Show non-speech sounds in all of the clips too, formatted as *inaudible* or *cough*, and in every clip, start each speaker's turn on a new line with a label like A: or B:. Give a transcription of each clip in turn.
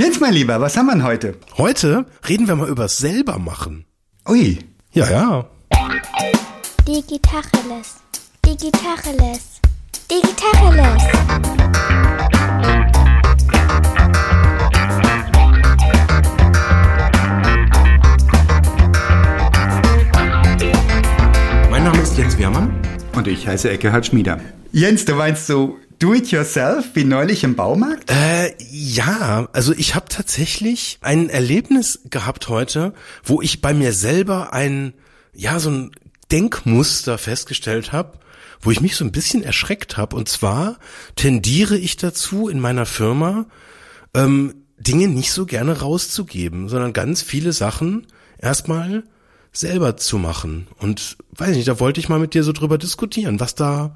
A: Jens, mein Lieber, was haben wir denn heute?
B: Heute reden wir mal über selber machen.
A: Ui.
B: Ja, ja.
C: Digitacheles. Digitacheles. Digitacheles.
B: Mein Name ist Jens Wehrmann.
A: Und ich heiße Eckehard Schmieder. Jens, du meinst so do-it-yourself wie neulich im Baumarkt?
B: Äh, ja, also ich habe tatsächlich ein Erlebnis gehabt heute, wo ich bei mir selber ein, ja, so ein Denkmuster festgestellt habe, wo ich mich so ein bisschen erschreckt habe. Und zwar tendiere ich dazu in meiner Firma, ähm, Dinge nicht so gerne rauszugeben, sondern ganz viele Sachen erstmal selber zu machen. Und weiß nicht, da wollte ich mal mit dir so drüber diskutieren, was da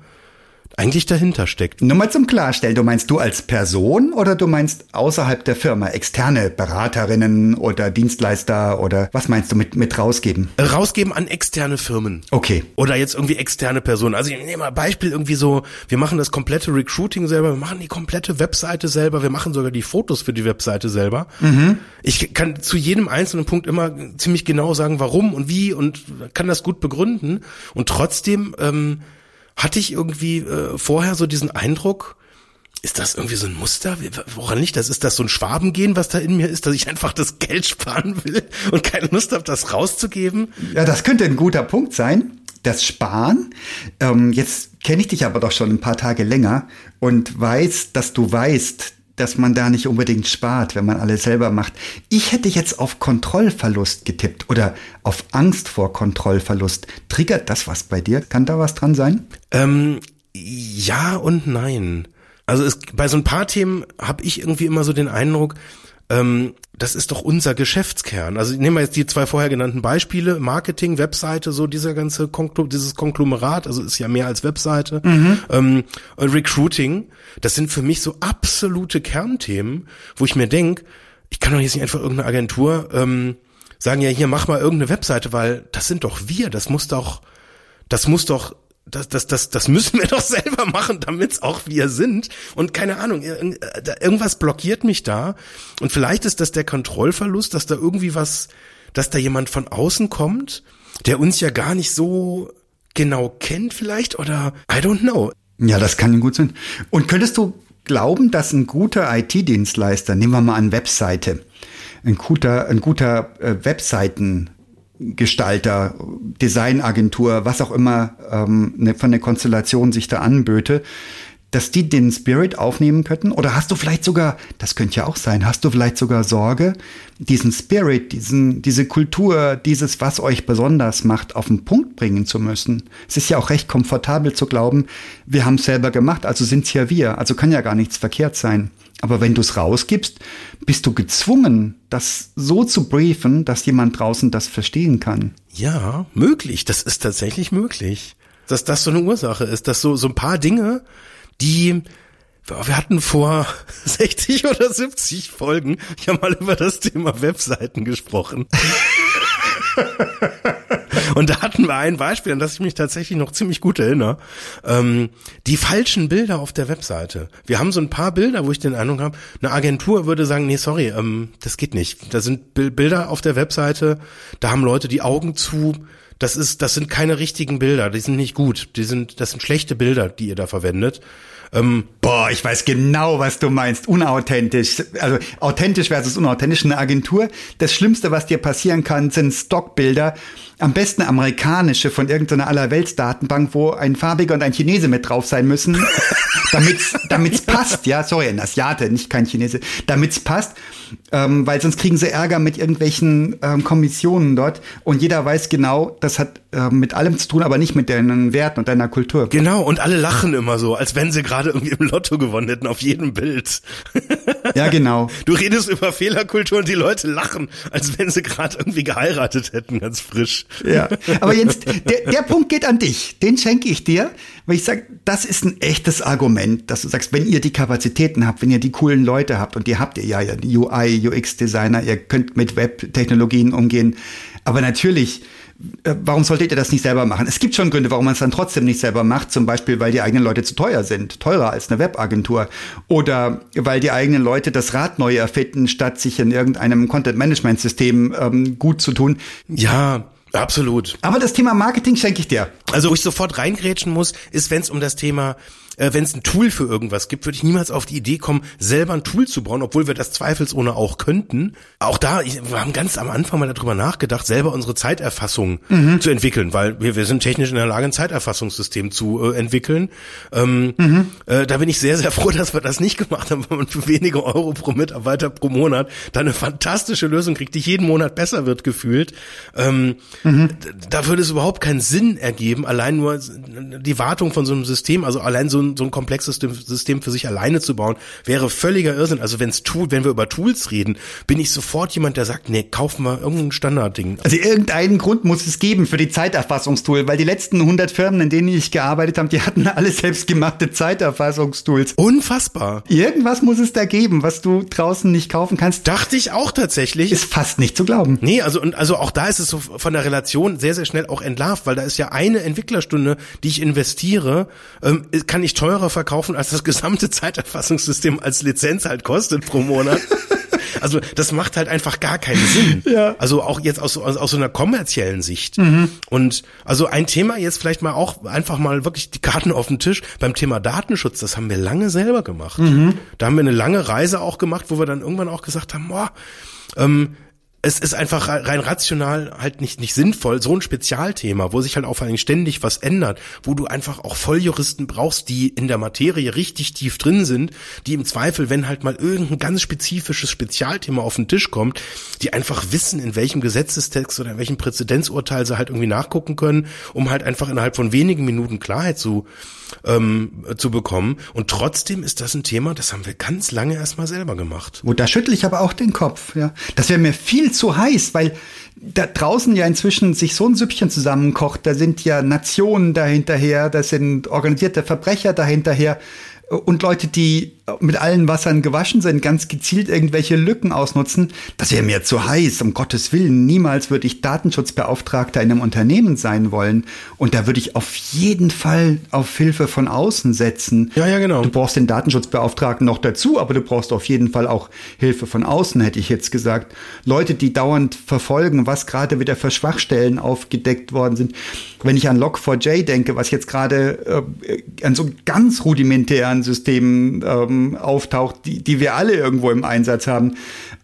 B: eigentlich dahinter steckt.
A: Nur mal zum Klarstellen, du meinst du als Person oder du meinst außerhalb der Firma, externe Beraterinnen oder Dienstleister oder was meinst du mit, mit rausgeben?
B: Rausgeben an externe Firmen.
A: Okay.
B: Oder jetzt irgendwie externe Personen. Also ich nehme mal Beispiel irgendwie so, wir machen das komplette Recruiting selber, wir machen die komplette Webseite selber, wir machen sogar die Fotos für die Webseite selber. Ich kann zu jedem einzelnen Punkt immer ziemlich genau sagen, warum und wie und kann das gut begründen. Und trotzdem ähm, hatte ich irgendwie äh, vorher so diesen Eindruck, ist das irgendwie so ein Muster? Woran liegt das? Ist das so ein Schwabengehen, was da in mir ist, dass ich einfach das *laughs* Geld sparen will und keine Lust habe, das rauszugeben?
A: Ja, das könnte ein guter Punkt sein. Das Sparen. Ähm, jetzt kenne ich dich aber doch schon ein paar Tage länger und weiß, dass du weißt, dass man da nicht unbedingt spart, wenn man alles selber macht. Ich hätte jetzt auf Kontrollverlust getippt oder auf Angst vor Kontrollverlust. Triggert das was bei dir? Kann da was dran sein?
B: Ähm, ja und nein. Also es, bei so ein paar Themen habe ich irgendwie immer so den Eindruck, ähm, das ist doch unser Geschäftskern. Also nehmen wir jetzt die zwei vorher genannten Beispiele, Marketing, Webseite, so dieser ganze Konklu dieses Konglomerat, also ist ja mehr als Webseite, ähm, und Recruiting, das sind für mich so absolute Kernthemen, wo ich mir denk, ich kann doch jetzt nicht einfach irgendeine Agentur ähm, sagen, ja hier mach mal irgendeine Webseite, weil das sind doch wir, das muss doch, das muss doch, das, das, das, das müssen wir *laughs* doch selber machen, damit's auch wir sind. Und keine Ahnung, äh, irgendwas blockiert mich da. Und vielleicht ist das der Kontrollverlust, dass da irgendwie was, dass da jemand von außen kommt, der uns ja gar nicht so genau kennt vielleicht oder I don't know.
A: Ja, das kann gut sein. Und könntest du glauben, dass ein guter IT-Dienstleister, nehmen wir mal an Webseite, ein guter, ein guter äh, Webseitengestalter, Designagentur, was auch immer ähm, ne, von der Konstellation sich da anböte, dass die den Spirit aufnehmen könnten? Oder hast du vielleicht sogar, das könnte ja auch sein, hast du vielleicht sogar Sorge, diesen Spirit, diesen, diese Kultur, dieses, was euch besonders macht, auf den Punkt bringen zu müssen? Es ist ja auch recht komfortabel zu glauben, wir haben es selber gemacht, also sind's ja wir, also kann ja gar nichts verkehrt sein. Aber wenn du es rausgibst, bist du gezwungen, das so zu briefen, dass jemand draußen das verstehen kann.
B: Ja, möglich. Das ist tatsächlich möglich. Dass das so eine Ursache ist, dass so, so ein paar Dinge, die, wir hatten vor *laughs* 60 oder 70 Folgen ja mal über das Thema Webseiten gesprochen. *laughs* *laughs* Und da hatten wir ein Beispiel, an das ich mich tatsächlich noch ziemlich gut erinnere. Ähm, die falschen Bilder auf der Webseite. Wir haben so ein paar Bilder, wo ich den Eindruck habe, eine Agentur würde sagen, nee, sorry, ähm, das geht nicht. Da sind Bil- Bilder auf der Webseite, da haben Leute die Augen zu. Das ist, das sind keine richtigen Bilder, die sind nicht gut. Die sind, das sind schlechte Bilder, die ihr da verwendet. Ähm,
A: Boah, ich weiß genau, was du meinst. Unauthentisch. Also authentisch versus unauthentisch. Eine Agentur. Das Schlimmste, was dir passieren kann, sind Stockbilder. Am besten amerikanische von irgendeiner Allerweltsdatenbank, wo ein Farbiger und ein Chinese mit drauf sein müssen, *laughs* damit's, damit's passt. Ja, sorry, ein Asiate, nicht kein Chinese. Damit's passt, ähm, weil sonst kriegen sie Ärger mit irgendwelchen ähm, Kommissionen dort. Und jeder weiß genau, das hat ähm, mit allem zu tun, aber nicht mit deinen Werten und deiner Kultur.
B: genau, und alle lachen immer so, als wenn sie gerade irgendwie im Lotto gewonnen hätten, auf jedem Bild.
A: Ja, genau.
B: Du redest über Fehlerkultur und die Leute lachen, als wenn sie gerade irgendwie geheiratet hätten, ganz frisch.
A: Ja, aber Jens, der, der Punkt geht an dich. Den schenke ich dir, weil ich sage, das ist ein echtes Argument, dass du sagst, wenn ihr die Kapazitäten habt, wenn ihr die coolen Leute habt und die habt ihr ja, ja UI, UX-Designer, ihr könnt mit Web-Technologien umgehen, aber natürlich äh, warum solltet ihr das nicht selber machen? Es gibt schon Gründe, warum man es dann trotzdem nicht selber macht. Zum Beispiel, weil die eigenen Leute zu teuer sind. Teurer als eine Webagentur. Oder weil die eigenen Leute das Rad neu erfinden, statt sich in irgendeinem Content-Management-System ähm, gut zu tun.
B: Ja, Absolut.
A: Aber das Thema Marketing schenke ich dir.
B: Also, wo ich sofort reingrätschen muss, ist, wenn es um das Thema äh, wenn es ein Tool für irgendwas gibt, würde ich niemals auf die Idee kommen, selber ein Tool zu bauen, obwohl wir das zweifelsohne auch könnten. Auch da, ich, wir haben ganz am Anfang mal darüber nachgedacht, selber unsere Zeiterfassung mhm. zu entwickeln, weil wir, wir sind technisch in der Lage, ein Zeiterfassungssystem zu äh, entwickeln. Ähm, mhm. äh, da bin ich sehr, sehr froh, *laughs* dass wir das nicht gemacht haben, weil man für wenige Euro pro Mitarbeiter pro Monat da eine fantastische Lösung kriegt, die jeden Monat besser wird gefühlt. Ähm, mhm. Da würde es überhaupt keinen Sinn ergeben, allein nur die Wartung von so einem System, also allein so ein, so ein komplexes System für sich alleine zu bauen, wäre völliger Irrsinn. Also wenn's Tool, wenn wir über Tools reden, bin ich sofort jemand, der sagt, nee, kaufen wir irgendein Standardding.
A: Also irgendeinen Grund muss es geben für die Zeiterfassungstool, weil die letzten 100 Firmen, in denen ich gearbeitet habe, die hatten alle selbstgemachte Zeiterfassungstools.
B: Unfassbar.
A: Irgendwas muss es da geben, was du draußen nicht kaufen kannst.
B: Dachte ich auch tatsächlich.
A: Ist fast nicht zu glauben.
B: Nee, also und also auch da ist es so von der Relation sehr sehr schnell auch entlarvt, weil da ist ja eine Entwicklerstunde, die ich investiere, ähm, kann ich teurer verkaufen, als das gesamte Zeiterfassungssystem als Lizenz halt kostet pro Monat. *laughs* Also das macht halt einfach gar keinen Sinn. Ja. Also auch jetzt aus, aus, aus so einer kommerziellen Sicht. Mhm. Und also ein Thema jetzt vielleicht mal auch einfach mal wirklich die Karten auf den Tisch beim Thema Datenschutz. Das haben wir lange selber gemacht. Mhm. Da haben wir eine lange Reise auch gemacht, wo wir dann irgendwann auch gesagt haben, boah, ähm, es ist einfach rein rational halt nicht, nicht sinnvoll, so ein Spezialthema, wo sich halt auch vor allem ständig was ändert, wo du einfach auch Volljuristen brauchst, die in der Materie richtig tief drin sind, die im Zweifel, wenn halt mal irgendein ganz spezifisches Spezialthema auf den Tisch kommt, die einfach wissen, in welchem Gesetzestext oder in welchem Präzedenzurteil sie halt irgendwie nachgucken können, um halt einfach innerhalb von wenigen Minuten Klarheit zu ähm, zu bekommen. Und trotzdem ist das ein Thema, das haben wir ganz lange erstmal selber gemacht.
A: Wo da schüttle ich aber auch den Kopf. Ja, das wäre mir viel zu heiß, weil da draußen ja inzwischen sich so ein Süppchen zusammenkocht. Da sind ja Nationen dahinterher, da sind organisierte Verbrecher dahinterher und Leute, die mit allen Wassern gewaschen sind, ganz gezielt irgendwelche Lücken ausnutzen, das wäre mir zu heiß, um Gottes Willen. Niemals würde ich Datenschutzbeauftragter in einem Unternehmen sein wollen. Und da würde ich auf jeden Fall auf Hilfe von außen setzen.
B: Ja, ja, genau.
A: Du brauchst den Datenschutzbeauftragten noch dazu, aber du brauchst auf jeden Fall auch Hilfe von außen, hätte ich jetzt gesagt. Leute, die dauernd verfolgen, was gerade wieder für Schwachstellen aufgedeckt worden sind. Wenn ich an Log4j denke, was jetzt gerade äh, an so ganz rudimentären Systemen äh, ähm, auftaucht, die, die wir alle irgendwo im Einsatz haben.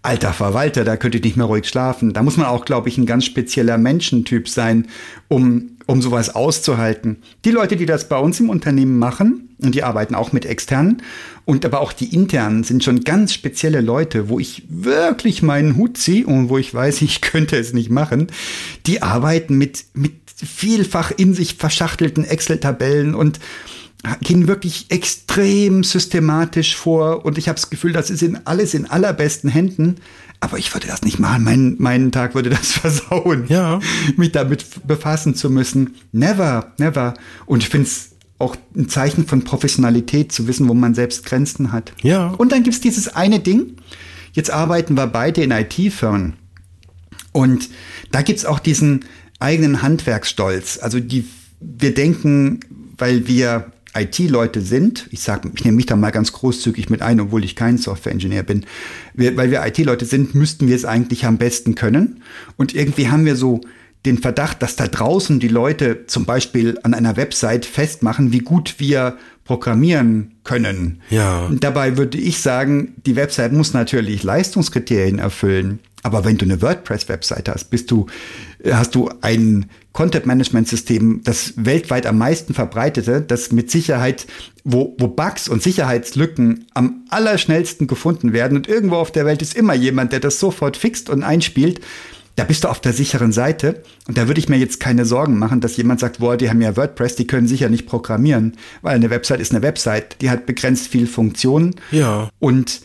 A: Alter Verwalter, da könnte ich nicht mehr ruhig schlafen. Da muss man auch, glaube ich, ein ganz spezieller Menschentyp sein, um, um sowas auszuhalten. Die Leute, die das bei uns im Unternehmen machen, und die arbeiten auch mit externen, und aber auch die internen sind schon ganz spezielle Leute, wo ich wirklich meinen Hut ziehe und wo ich weiß, *laughs* ich könnte es nicht machen. Die arbeiten mit, mit vielfach in sich verschachtelten Excel-Tabellen und gehen wirklich extrem systematisch vor und ich habe das Gefühl, das ist in alles in allerbesten Händen. Aber ich würde das nicht machen. Mein, meinen Tag würde das *laughs* versauen,
B: ja.
A: mich damit befassen zu müssen. Never, never. Und ich finde es auch ein Zeichen von Professionalität zu wissen, wo man selbst Grenzen hat.
B: Ja.
A: Und dann gibt's dieses eine Ding. Jetzt arbeiten wir beide in IT-Firmen. Und da gibt's auch diesen eigenen Handwerksstolz. Also die, wir denken, weil wir IT-Leute sind, ich sage, ich nehme mich da mal ganz großzügig mit ein, obwohl ich kein Software-Engineer bin, wir, weil wir IT-Leute sind, müssten wir es eigentlich am besten können. Und irgendwie haben wir so den Verdacht, dass da draußen die Leute zum Beispiel an einer Website festmachen, wie gut wir programmieren können.
B: Ja.
A: Und dabei würde ich sagen, die Website muss natürlich Leistungskriterien erfüllen. Aber wenn du eine WordPress-Website hast, bist du, hast du ein Content-Management-System, das weltweit am meisten verbreitete, das mit Sicherheit, wo, wo Bugs und Sicherheitslücken am allerschnellsten gefunden werden und irgendwo auf der Welt ist immer jemand, der das sofort fixt und einspielt, da bist du auf der sicheren Seite. Und da würde ich mir jetzt keine Sorgen machen, dass jemand sagt, boah, die haben ja WordPress, die können sicher nicht programmieren, weil eine Website ist eine Website, die hat begrenzt viel Funktionen.
B: Ja.
A: Und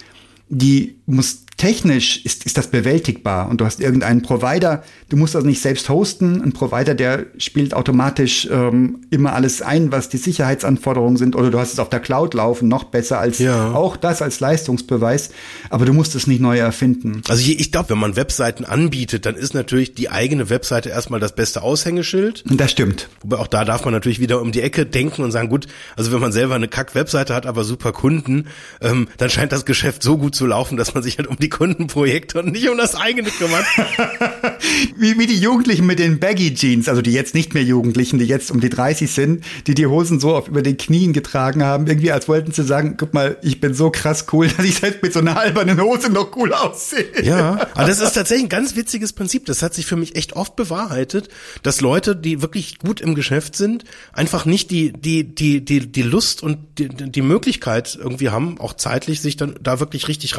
A: die muss technisch ist, ist das bewältigbar und du hast irgendeinen Provider, du musst das nicht selbst hosten, ein Provider, der spielt automatisch ähm, immer alles ein, was die Sicherheitsanforderungen sind oder du hast es auf der Cloud laufen, noch besser als
B: Ja.
A: auch das als Leistungsbeweis, aber du musst es nicht neu erfinden.
B: Also ich, ich glaube, wenn man Webseiten anbietet, dann ist natürlich die eigene Webseite erstmal das beste Aushängeschild.
A: Das stimmt.
B: Wobei auch da darf man natürlich wieder um die Ecke denken und sagen, gut, also wenn man selber eine Kack-Webseite hat, aber super Kunden, ähm, dann scheint das Geschäft so gut zu laufen, dass man sich halt um die Kundenprojekte und nicht um das eigene kümmert. *laughs*
A: Wie, wie die Jugendlichen mit den Baggy Jeans, also die jetzt nicht mehr Jugendlichen, die jetzt um die 30 sind, die die Hosen so auf über den Knien getragen haben, irgendwie als wollten sie sagen, guck mal, ich bin so krass cool, *laughs* dass ich selbst mit so einer albernen Hose noch cool aussehe.
B: Ja, aber *laughs* das ist tatsächlich ein ganz witziges Prinzip. Das hat sich für mich echt oft bewahrheitet, dass Leute, die wirklich gut im Geschäft sind, einfach nicht die, die, die, die, die Lust und die, die Möglichkeit irgendwie haben, auch zeitlich sich dann da wirklich richtig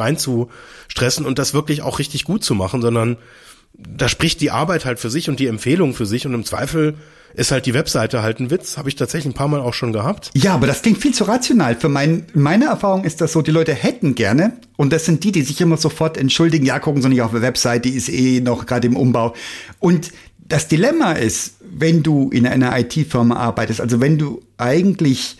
B: reinzustressen und das wirklich auch richtig gut zu machen, sondern da spricht die Arbeit halt für sich und die Empfehlung für sich und im Zweifel ist halt die Webseite halt ein Witz. Habe ich tatsächlich ein paar Mal auch schon gehabt.
A: Ja, aber das klingt viel zu rational. Für mein, meine Erfahrung ist das so, die Leute hätten gerne, und das sind die, die sich immer sofort entschuldigen, ja, gucken Sie nicht auf der Website, die ist eh noch gerade im Umbau. Und das Dilemma ist, wenn du in einer IT-Firma arbeitest, also wenn du eigentlich,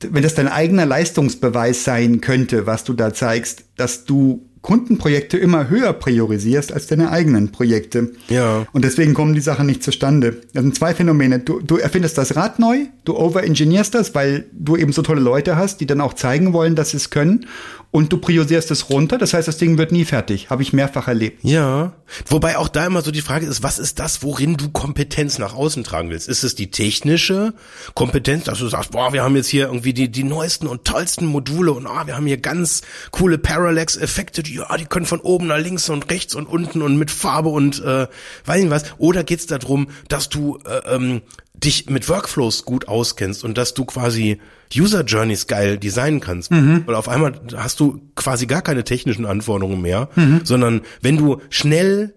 A: wenn das dein eigener Leistungsbeweis sein könnte, was du da zeigst, dass du Kundenprojekte immer höher priorisierst als deine eigenen Projekte.
B: Ja.
A: Und deswegen kommen die Sachen nicht zustande. Das sind zwei Phänomene. Du, du erfindest das Rad neu, du overengineerst das, weil du eben so tolle Leute hast, die dann auch zeigen wollen, dass sie es können. Und du priorisierst es runter. Das heißt, das Ding wird nie fertig. Habe ich mehrfach erlebt.
B: Ja. Wobei auch da immer so die Frage ist, was ist das, worin du Kompetenz nach außen tragen willst? Ist es die technische Kompetenz, dass du sagst, boah, wir haben jetzt hier irgendwie die, die neuesten und tollsten Module und ah, wir haben hier ganz coole Parallax-Effekte, ja, die können von oben nach links und rechts und unten und mit Farbe und äh, weiß nicht was. Oder geht's darum, dass du äh, ähm, dich mit Workflows gut auskennst und dass du quasi User Journeys geil designen kannst. Weil auf einmal hast du quasi gar keine technischen Anforderungen mehr, sondern wenn du schnell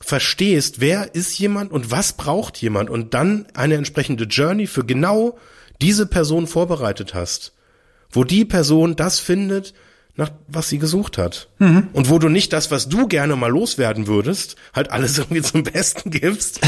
B: verstehst, wer ist jemand und was braucht jemand und dann eine entsprechende Journey für genau diese Person vorbereitet hast, wo die Person das findet, nach was sie gesucht hat. Und wo du nicht das, was du gerne mal loswerden würdest, halt alles *laughs* irgendwie zum Besten gibst,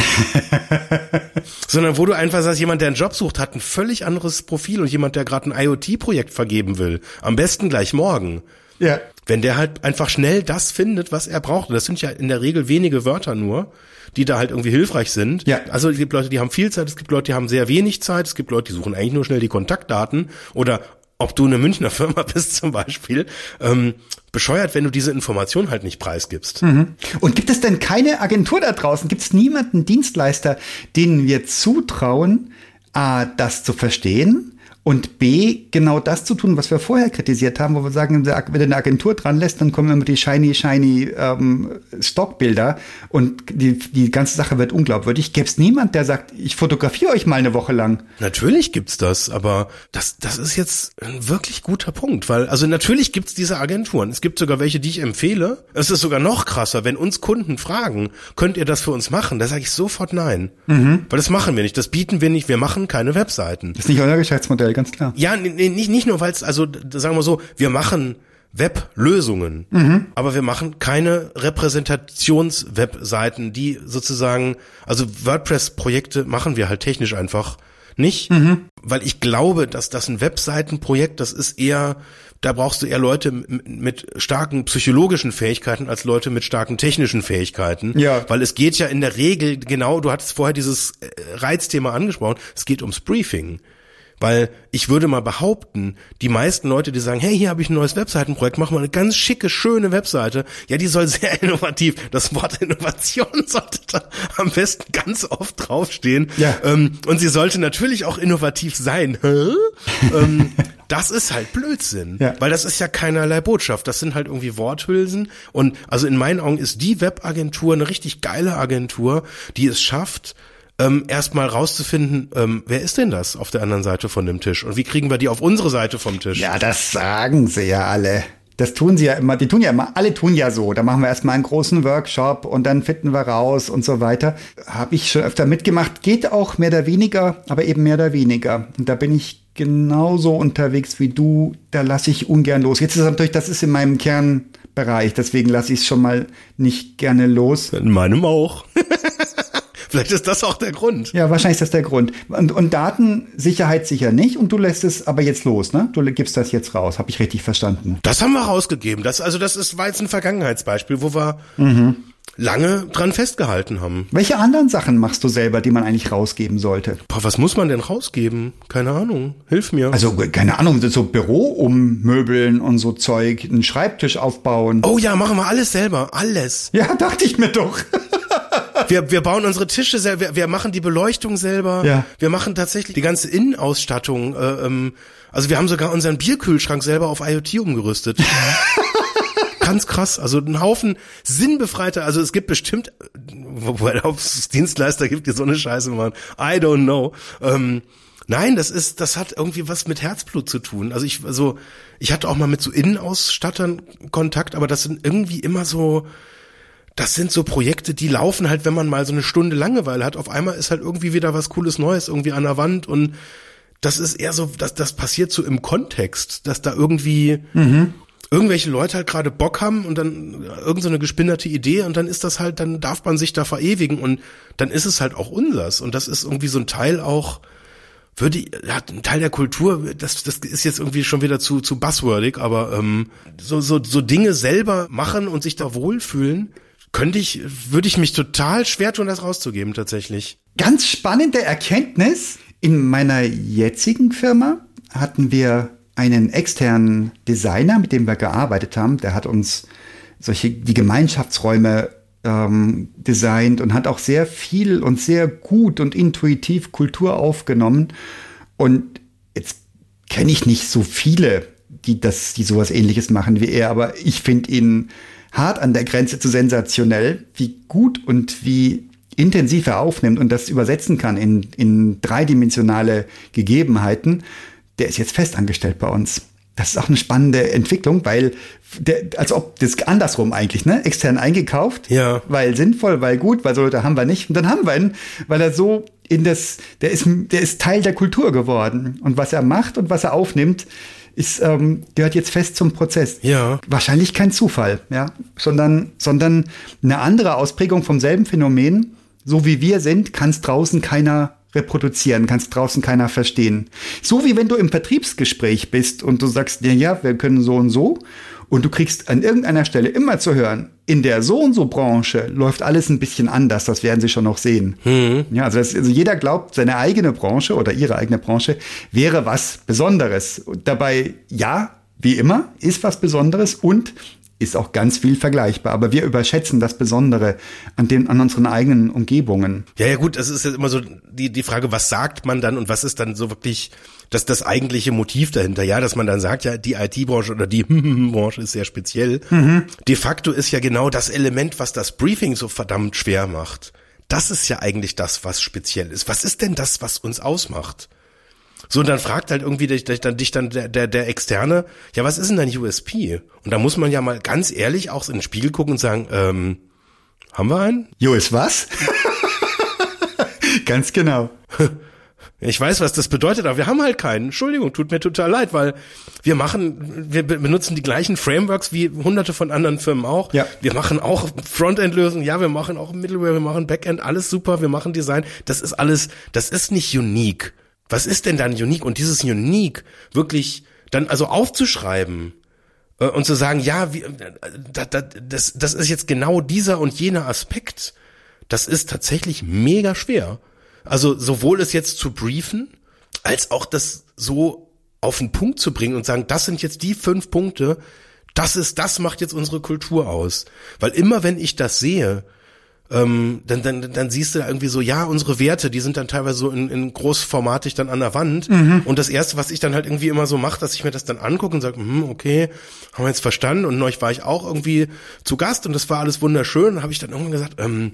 B: *laughs* sondern wo du einfach sagst, jemand, der einen Job sucht, hat ein völlig anderes Profil und jemand, der gerade ein IoT-Projekt vergeben will, am besten gleich morgen.
A: Ja.
B: Wenn der halt einfach schnell das findet, was er braucht. Und das sind ja in der Regel wenige Wörter nur, die da halt irgendwie hilfreich sind.
A: Ja.
B: Also es gibt Leute, die haben viel Zeit, es gibt Leute, die haben sehr wenig Zeit, es gibt Leute, die suchen eigentlich nur schnell die Kontaktdaten oder ob du eine Münchner Firma *laughs* bist zum Beispiel, ähm, bescheuert, wenn du diese Information halt nicht preisgibst.
A: Und gibt es denn keine Agentur da draußen? Gibt es niemanden Dienstleister, denen wir zutrauen, A, das zu verstehen und B, genau das zu tun, was wir vorher kritisiert haben, wo wir sagen, wenn du eine Agentur dran lässt, dann kommen immer die shiny, shiny ähm, Stockbilder und die, die ganze Sache wird unglaubwürdig. Gäbe es niemand, der sagt, ich fotografiere euch mal eine Woche lang?
B: Natürlich gibt's das, aber das, das ist jetzt ein wirklich guter Punkt, weil, also natürlich gibt's diese Agenturen. Es gibt sogar welche, die ich empfehle. Es ist sogar noch krasser, wenn uns Kunden fragen, könnt ihr das für uns machen? Da sage ich sofort nein. Weil das machen wir nicht, das bieten wir nicht, wir machen keine Webseiten.
A: Das ist nicht euer Geschäftsmodell, ganz klar.
B: Ja, nicht, nicht nur, weil es, also sagen wir so, wir machen Weblösungen, aber wir machen keine Repräsentationswebseiten, die sozusagen, also WordPress-Projekte machen wir halt technisch einfach nicht, weil ich glaube, dass das ein Webseitenprojekt, das ist eher, da brauchst du eher Leute mit starken psychologischen Fähigkeiten als Leute mit starken technischen Fähigkeiten.
A: Ja.
B: Weil es geht ja in der Regel, genau, du hattest vorher dieses äh, Reizthema angesprochen, es geht ums Briefing. Weil ich würde mal behaupten, die meisten Leute, die sagen, hey, hier habe ich ein neues Webseitenprojekt, mach mal eine ganz schicke, schöne Webseite. Ja, die soll sehr *laughs* innovativ. Das Wort Innovation *laughs* sollte da am besten ganz oft draufstehen.
A: Ja.
B: Ähm, und sie sollte natürlich auch innovativ sein. Ähm, *laughs* das ist halt Blödsinn.
A: Ja.
B: Weil das ist ja keinerlei Botschaft. Das sind halt irgendwie Worthülsen. Und also in meinen Augen ist die Webagentur eine richtig geile Agentur, die es schafft, ähm, erstmal rauszufinden, ähm, wer ist denn das auf der anderen Seite von dem Tisch? Und wie kriegen wir die auf unsere Seite vom Tisch?
A: Ja, das sagen sie ja alle. Das tun sie ja immer, die tun ja immer, alle tun ja so. Da machen wir erstmal einen großen Workshop und dann finden wir raus und so weiter. Habe ich schon öfter mitgemacht. Geht auch mehr oder weniger, aber eben mehr oder weniger. Und da bin ich genauso unterwegs wie du. Da lasse ich ungern los. Jetzt ist es natürlich, das ist in meinem Kern Bereich. Deswegen lasse ich es schon mal nicht gerne los.
B: In meinem auch. *laughs* Vielleicht ist das auch der Grund.
A: Ja, wahrscheinlich ist das der Grund. Und, und Datensicherheit sicher nicht. Und du lässt es aber jetzt los, ne? Du gibst das jetzt raus. Habe ich richtig verstanden?
B: Das haben wir rausgegeben. Das, also das ist, war jetzt ein Vergangenheitsbeispiel, wo wir lange dran festgehalten haben.
A: Welche anderen Sachen machst du selber, die man eigentlich rausgeben sollte?
B: Boah, was muss man denn rausgeben? Keine Ahnung. Hilf mir.
A: Also, keine Ahnung, so Büro ummöbeln und so Zeug, einen Schreibtisch aufbauen.
B: oh ja, machen wir alles selber. Alles.
A: Ja, *laughs* dachte ich mir doch.
B: Wir, wir bauen unsere Tische selber, wir, wir machen die Beleuchtung selber.
A: Ja.
B: Wir machen tatsächlich die ganze Innenausstattung. Äh, ähm, also wir haben sogar unseren Bierkühlschrank selber auf IoT umgerüstet. *laughs* Ganz krass. Also ein Haufen sinnbefreiter, also es gibt bestimmt, wobei ob es Dienstleister gibt, die so eine Scheiße machen. I don't know. Ähm, Nein, das ist, das hat irgendwie was mit Herzblut zu tun. Also ich, also ich hatte auch mal mit so Innenausstattern Kontakt, aber das sind irgendwie immer so, das sind so Projekte, die laufen halt, wenn man mal so eine Stunde Langeweile hat. Auf einmal ist halt irgendwie wieder was Cooles Neues irgendwie an der Wand und das ist eher so, dass das passiert so im Kontext, dass da irgendwie irgendwelche Leute halt gerade Bock haben und dann irgend so eine gespinnerte Idee und dann ist das halt, dann darf man sich da verewigen und dann ist es halt auch unsers und das ist irgendwie so ein Teil auch, würde ja, ein Teil der Kultur, das, das ist jetzt irgendwie schon wieder zu, zu buzzwordig, aber ähm, so, so, so Dinge selber machen und sich da wohlfühlen, könnte ich, würde ich mich total schwer tun, das rauszugeben tatsächlich.
A: Ganz spannende Erkenntnis. In meiner jetzigen Firma hatten wir einen externen Designer, mit dem wir gearbeitet haben. Der hat uns solche die Gemeinschaftsräume ähm, designt und hat auch sehr viel und sehr gut und intuitiv Kultur aufgenommen. Und jetzt kenne ich nicht so viele, die das, die sowas ähnliches machen wie er, aber ich finde ihn hart an der Grenze zu sensationell, wie gut und wie intensiv er aufnimmt und das übersetzen kann in, in dreidimensionale Gegebenheiten. Der ist jetzt festangestellt bei uns. Das ist auch eine spannende Entwicklung, weil der, als ob das andersrum eigentlich, ne? Extern eingekauft,
B: Ja.
A: weil sinnvoll, weil gut, weil so Leute haben wir nicht. Und dann haben wir ihn, weil er so in das, der ist, der ist Teil der Kultur geworden. Und was er macht und was er aufnimmt, ist, ähm, gehört jetzt fest zum Prozess.
B: Ja.
A: Wahrscheinlich kein Zufall, ja, sondern, sondern eine andere Ausprägung vom selben Phänomen. So wie wir sind, kann es draußen keiner reproduzieren, kann es draußen keiner verstehen. So wie wenn du im Vertriebsgespräch bist und du sagst, ja, ja, wir können so und so und du kriegst an irgendeiner Stelle immer zu hören, in der so und so Branche läuft alles ein bisschen anders, das werden sie schon noch sehen. Ja, also, das, also jeder glaubt, seine eigene Branche oder ihre eigene Branche wäre was Besonderes. Und dabei, ja, wie immer, ist was Besonderes und ist auch ganz viel vergleichbar. Aber wir überschätzen das Besondere an, den, an unseren eigenen Umgebungen.
B: Ja, ja, gut, das ist ja immer so die, die Frage, was sagt man dann und was ist dann so wirklich das, das eigentliche Motiv dahinter? Ja, dass man dann sagt, ja, die IT-Branche oder die *laughs* Branche ist sehr speziell. De facto ist ja genau das Element, was das Briefing so verdammt schwer macht. Das ist ja eigentlich das, was speziell ist. Was ist denn das, was uns ausmacht? So, und dann fragt halt irgendwie dich, dich, dann, dich dann der, der, der Externe, ja, was ist denn dein USP? Und da muss man ja mal ganz ehrlich auch in den Spiegel gucken und sagen, ähm, haben wir einen?
A: Jo, ist was? *laughs* ganz genau.
B: Ich weiß, was das bedeutet, aber wir haben halt keinen. Entschuldigung, tut mir total leid, weil wir machen, wir be- benutzen die gleichen Frameworks wie hunderte von anderen Firmen auch.
A: Ja.
B: Wir machen auch Frontend-Lösungen, ja, wir machen auch Middleware, wir machen Backend, alles super, wir machen Design. Das ist alles, das ist nicht unique. Was ist denn dann unique? Und dieses unique wirklich dann also aufzuschreiben, äh, und zu sagen, ja, wie, da, da, das, das ist jetzt genau dieser und jener Aspekt, das ist tatsächlich mega schwer. Also sowohl es jetzt zu briefen, als auch das so auf den Punkt zu bringen und sagen, das sind jetzt die fünf Punkte, das ist, das macht jetzt unsere Kultur aus. Weil immer wenn ich das sehe, ähm, dann, dann, dann siehst du da irgendwie so, ja, unsere Werte, die sind dann teilweise so in, in großformatig dann an der Wand. Und das erste, was ich dann halt irgendwie immer so mache, dass ich mir das dann angucke und sage, hm, okay, haben wir jetzt verstanden. Und neulich war ich auch irgendwie zu Gast und das war alles wunderschön. Und habe ich dann irgendwann gesagt, ähm,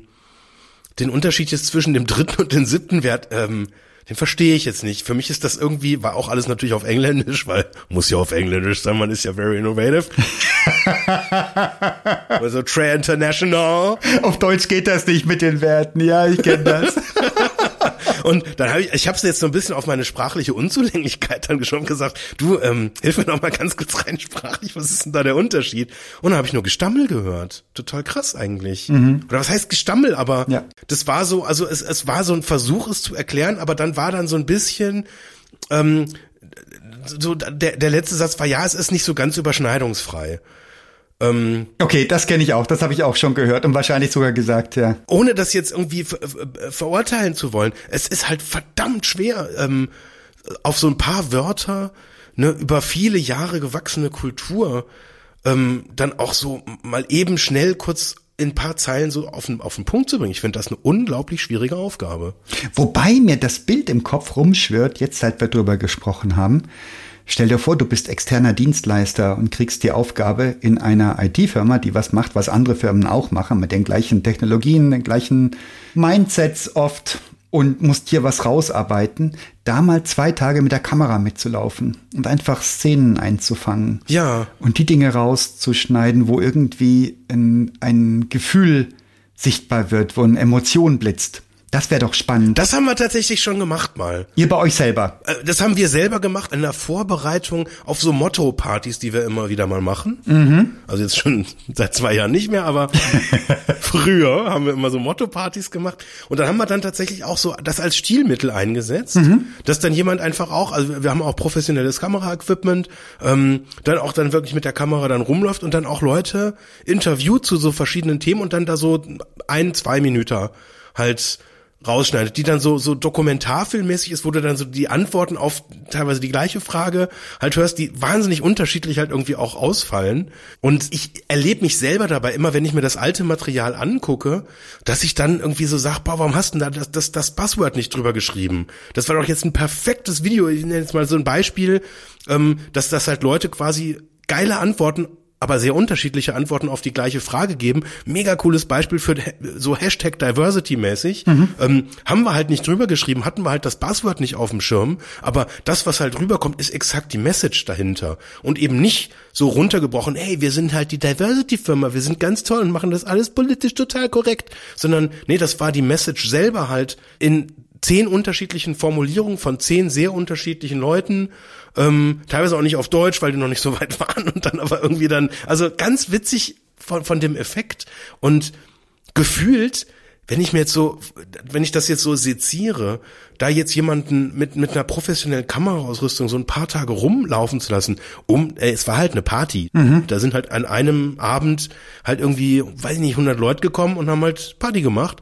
B: den Unterschied jetzt zwischen dem dritten und dem siebten Wert, ähm, den verstehe ich jetzt nicht. Für mich ist das irgendwie, war auch alles natürlich auf Engländisch, weil muss ja auf Engländisch sein, man ist ja very innovative. *laughs* also Trey International.
A: Auf Deutsch geht das nicht mit den Werten. Ja, ich kenne das. *laughs*
B: Und dann habe ich, ich habe es jetzt so ein bisschen auf meine sprachliche Unzulänglichkeit dann schon gesagt, du, ähm, hilf mir noch mal ganz kurz rein sprachlich, was ist denn da der Unterschied? Und dann habe ich nur Gestammel gehört. Total krass eigentlich. Mhm. Oder was heißt Gestammel? Aber ja. das war so, also es, es war so ein Versuch, es zu erklären, aber dann war dann so ein bisschen, ähm, so der, der letzte Satz war, ja, es ist nicht so ganz überschneidungsfrei.
A: Ähm, okay, das kenne ich auch, das habe ich auch schon gehört und wahrscheinlich sogar gesagt, ja.
B: Ohne das jetzt irgendwie ver verurteilen zu wollen, es ist halt verdammt schwer, ähm, auf so ein paar Wörter, ne, über viele Jahre gewachsene Kultur, ähm, dann auch so mal eben schnell kurz in ein paar Zeilen so auf den, auf den Punkt zu bringen. Ich finde das eine unglaublich schwierige Aufgabe.
A: Wobei mir das Bild im Kopf rumschwirrt, jetzt seit wir drüber gesprochen haben, Stell dir vor, du bist externer Dienstleister und kriegst die Aufgabe in einer IT-Firma, die was macht, was andere Firmen auch machen, mit den gleichen Technologien, den gleichen Mindsets oft und musst hier was rausarbeiten, da mal zwei Tage mit der Kamera mitzulaufen und einfach Szenen einzufangen.
B: Ja.
A: Und die Dinge rauszuschneiden, wo irgendwie ein, ein Gefühl sichtbar wird, wo eine Emotion blitzt. Das wäre doch spannend.
B: Das haben wir tatsächlich schon gemacht mal.
A: Ihr bei euch selber?
B: Äh, das haben wir selber gemacht in der Vorbereitung auf so Motto-Partys, die wir immer wieder mal machen. Mhm. Also jetzt schon *laughs* seit zwei Jahren nicht mehr, aber *laughs* früher haben wir immer so Motto-Partys gemacht. Und dann haben wir dann tatsächlich auch so das als Stilmittel eingesetzt, mhm. dass dann jemand einfach auch, also wir haben auch professionelles Kameraequipment, ähm, dann auch dann wirklich mit der Kamera dann rumläuft und dann auch Leute interviewt zu so verschiedenen Themen und dann da so ein, zwei Minuten halt rausschneidet, die dann so so dokumentarfilmmäßig ist, wo du dann so die Antworten auf teilweise die gleiche Frage halt hörst, die wahnsinnig unterschiedlich halt irgendwie auch ausfallen. Und ich erlebe mich selber dabei immer, wenn ich mir das alte Material angucke, dass ich dann irgendwie so sag, boah, warum hast du denn da das, das, das Passwort nicht drüber geschrieben? Das war doch jetzt ein perfektes Video. Ich nenne jetzt mal so ein Beispiel, ähm, dass das halt Leute quasi geile Antworten aber sehr unterschiedliche Antworten auf die gleiche Frage geben. Mega cooles Beispiel für so Hashtag Diversity mäßig. Mhm. Ähm, haben wir halt nicht drüber geschrieben, hatten wir halt das Buzzword nicht auf dem Schirm, aber das, was halt rüberkommt, ist exakt die Message dahinter. Und eben nicht so runtergebrochen, hey, wir sind halt die Diversity-Firma, wir sind ganz toll und machen das alles politisch total korrekt, sondern nee, das war die Message selber halt in zehn unterschiedlichen Formulierungen von zehn sehr unterschiedlichen Leuten, ähm, teilweise auch nicht auf Deutsch, weil die noch nicht so *laughs* weit waren und dann aber irgendwie dann, also ganz witzig von, von dem Effekt und gefühlt, wenn ich mir jetzt so, wenn ich das jetzt so seziere, da jetzt jemanden mit, mit einer professionellen Kameraausrüstung so ein paar Tage rumlaufen zu lassen, um, äh, es war halt eine Party. Mhm. Da sind halt an einem Abend halt irgendwie, weiß ich nicht, 100 Leute gekommen und haben halt Party gemacht.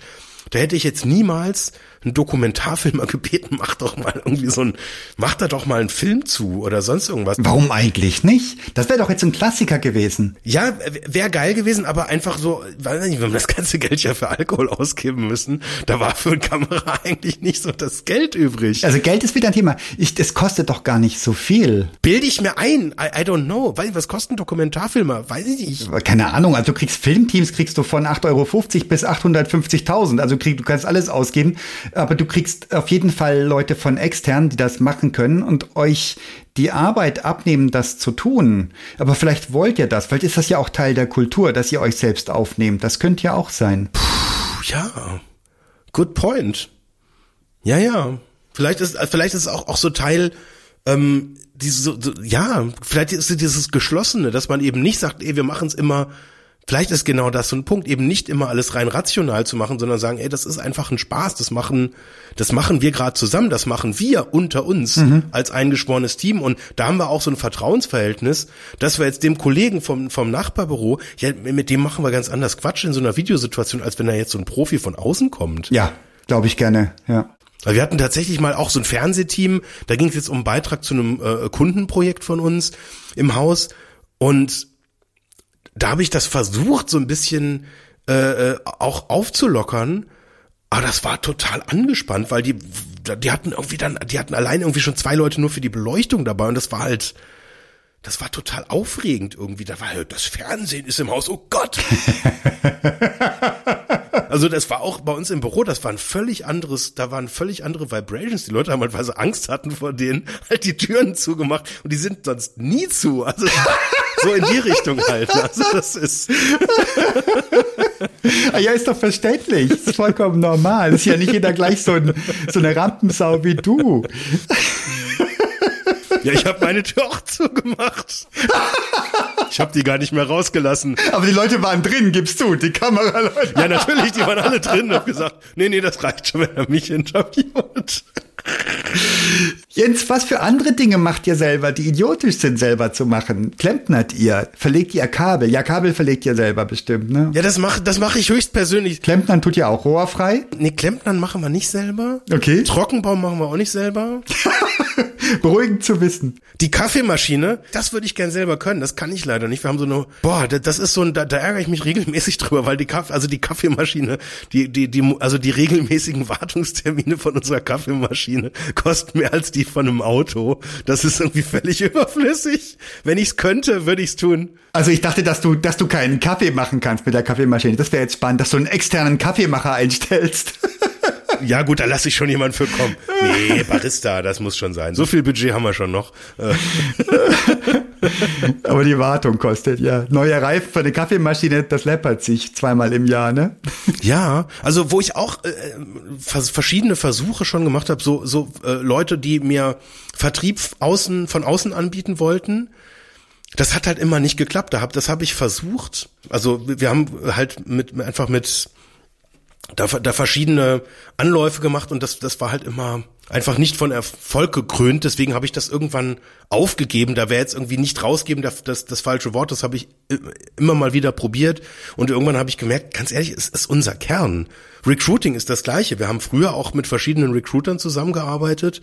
B: Da hätte ich jetzt niemals einen Dokumentarfilmer *laughs* gebeten, mach doch mal irgendwie so ein, mach da doch mal einen Film zu oder sonst irgendwas.
A: Warum eigentlich nicht? Das wäre doch jetzt ein Klassiker gewesen.
B: Ja, wäre geil gewesen, aber einfach so, weiß nicht, wenn wir das ganze Geld ja für Alkohol ausgeben müssen, da war für eine Kamera *laughs* eigentlich nicht so das Geld übrig.
A: Also Geld ist wieder ein Thema. Ich, das kostet doch gar nicht so viel.
B: Bilde ich mir ein. I, I don't know. Weiß, was kosten Dokumentarfilmer? Weiß ich nicht.
A: Keine Ahnung. Also du kriegst Filmteams, kriegst du von 8,50 Euro bis 850.000. Also krieg, du kannst alles ausgeben aber du kriegst auf jeden Fall Leute von extern, die das machen können und euch die Arbeit abnehmen, das zu tun. Aber vielleicht wollt ihr das, vielleicht ist das ja auch Teil der Kultur, dass ihr euch selbst aufnehmt. Das könnte ja auch sein. Puh,
B: ja, good point. Ja, ja. Vielleicht ist, vielleicht ist es auch, auch so Teil, ähm, diese, so, ja, vielleicht ist es dieses Geschlossene, dass man eben nicht sagt, ey, wir machen es immer Vielleicht ist genau das so ein Punkt, eben nicht immer alles rein rational zu machen, sondern sagen, ey, das ist einfach ein Spaß, das machen, das machen wir gerade zusammen, das machen wir unter uns mhm. als eingeschworenes Team und da haben wir auch so ein Vertrauensverhältnis, dass wir jetzt dem Kollegen vom, vom Nachbarbüro, ja, mit dem machen wir ganz anders Quatsch in so einer Videosituation, als wenn da jetzt so ein Profi von außen kommt.
A: Ja, glaube ich gerne, ja.
B: Wir hatten tatsächlich mal auch so ein Fernsehteam, da ging es jetzt um einen Beitrag zu einem äh, Kundenprojekt von uns im Haus und da habe ich das versucht, so ein bisschen äh, äh, auch aufzulockern. Aber das war total angespannt, weil die, die hatten irgendwie dann, die hatten allein irgendwie schon zwei Leute nur für die Beleuchtung dabei und das war halt, das war total aufregend irgendwie. Da war halt, das Fernsehen ist im Haus, oh Gott. *laughs* also das war auch bei uns im Büro, das war ein völlig anderes, da waren völlig andere Vibrations. Die Leute haben halt, weil sie Angst hatten vor denen, halt die Türen zugemacht und die sind sonst nie zu. Also *laughs* so in die Richtung halt. Also das ist.
A: Ah, ja, ist doch verständlich. Das ist vollkommen normal. Das ist ja nicht jeder gleich so, ein, so eine Rampensau wie du.
B: Ja, ich habe meine Tür auch zugemacht. Ich habe die gar nicht mehr rausgelassen.
A: Aber die Leute waren drin, gibst du, die Kameraleute.
B: Ja, natürlich, die waren alle drin und hab gesagt, nee, nee, das reicht schon, wenn er mich interviewt.
A: Jens, was für andere Dinge macht ihr selber, die idiotisch sind, selber zu machen? Klempnert ihr? Verlegt ihr Kabel? Ja, Kabel verlegt ihr selber bestimmt, ne?
B: Ja, das mache das mach ich höchstpersönlich.
A: Klempnern tut ihr auch rohrfrei?
B: Nee, Klempnern machen wir nicht selber.
A: Okay.
B: Trockenbaum machen wir auch nicht selber. *laughs* *laughs*
A: Beruhigend zu wissen.
B: Die Kaffeemaschine, das würde ich gern selber können. Das kann ich leider nicht. Wir haben so eine, boah, das, ist so ein, da, da ärgere ich mich regelmäßig *laughs* drüber, weil die Kaffee, also die Kaffeemaschine, die, die, die, also die regelmäßigen *laughs* Wartungstermine von unserer Kaffeemaschine kosten mehr als die von einem Auto. Das ist irgendwie völlig überflüssig. Wenn ich's könnte, würde ich's tun.
A: Also ich dachte, dass du, dass du keinen Kaffee machen kannst mit der Kaffeemaschine. Das wäre jetzt spannend, dass du einen externen Kaffeemacher einstellst.
B: Ja gut, da lasse ich schon jemand für kommen. Nee, *laughs* Barista, das muss schon sein. So viel Budget haben wir schon noch. *laughs*
A: Aber die Wartung kostet, ja. Neue Reifen für eine Kaffeemaschine, das läppert sich zweimal im Jahr, ne? *laughs*
B: Ja, also wo ich auch äh, vers verschiedene Versuche schon gemacht habe, so, so äh, Leute, die mir Vertrieb außen, von außen anbieten wollten, das hat halt immer nicht geklappt. Da hab, das habe ich versucht. Also wir haben halt mit einfach mit da, da verschiedene Anläufe gemacht und das, das war halt immer einfach nicht von Erfolg gekrönt. Deswegen habe ich das irgendwann aufgegeben. Da wäre jetzt irgendwie nicht rausgeben das, das, das falsche Wort. Das habe ich immer mal wieder probiert und irgendwann habe ich gemerkt, ganz ehrlich, es ist unser Kern. Recruiting ist das Gleiche. Wir haben früher auch mit verschiedenen Recruitern zusammengearbeitet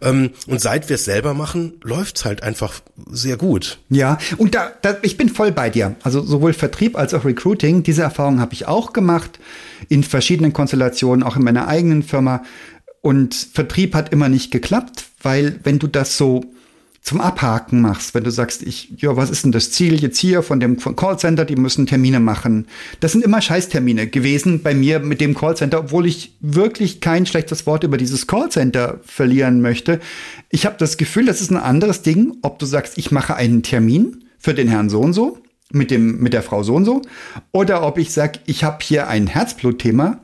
B: ähm, und seit wir es selber machen, läuft's halt einfach sehr gut.
A: Ja, und da, da ich bin voll bei dir. Also sowohl Vertrieb als auch Recruiting. Diese Erfahrung habe ich auch gemacht in verschiedenen Konstellationen, auch in meiner eigenen Firma. Und Vertrieb hat immer nicht geklappt, weil wenn du das so zum Abhaken machst, wenn du sagst, ich, ja, was ist denn das Ziel jetzt hier von dem Callcenter, die müssen Termine machen. Das sind immer Scheißtermine gewesen bei mir mit dem Callcenter, obwohl ich wirklich kein schlechtes Wort über dieses Callcenter verlieren möchte. Ich habe das Gefühl, das ist ein anderes Ding, ob du sagst, ich mache einen Termin für den Herrn so und so mit dem mit der Frau so und so oder ob ich sage, ich habe hier ein Herzblutthema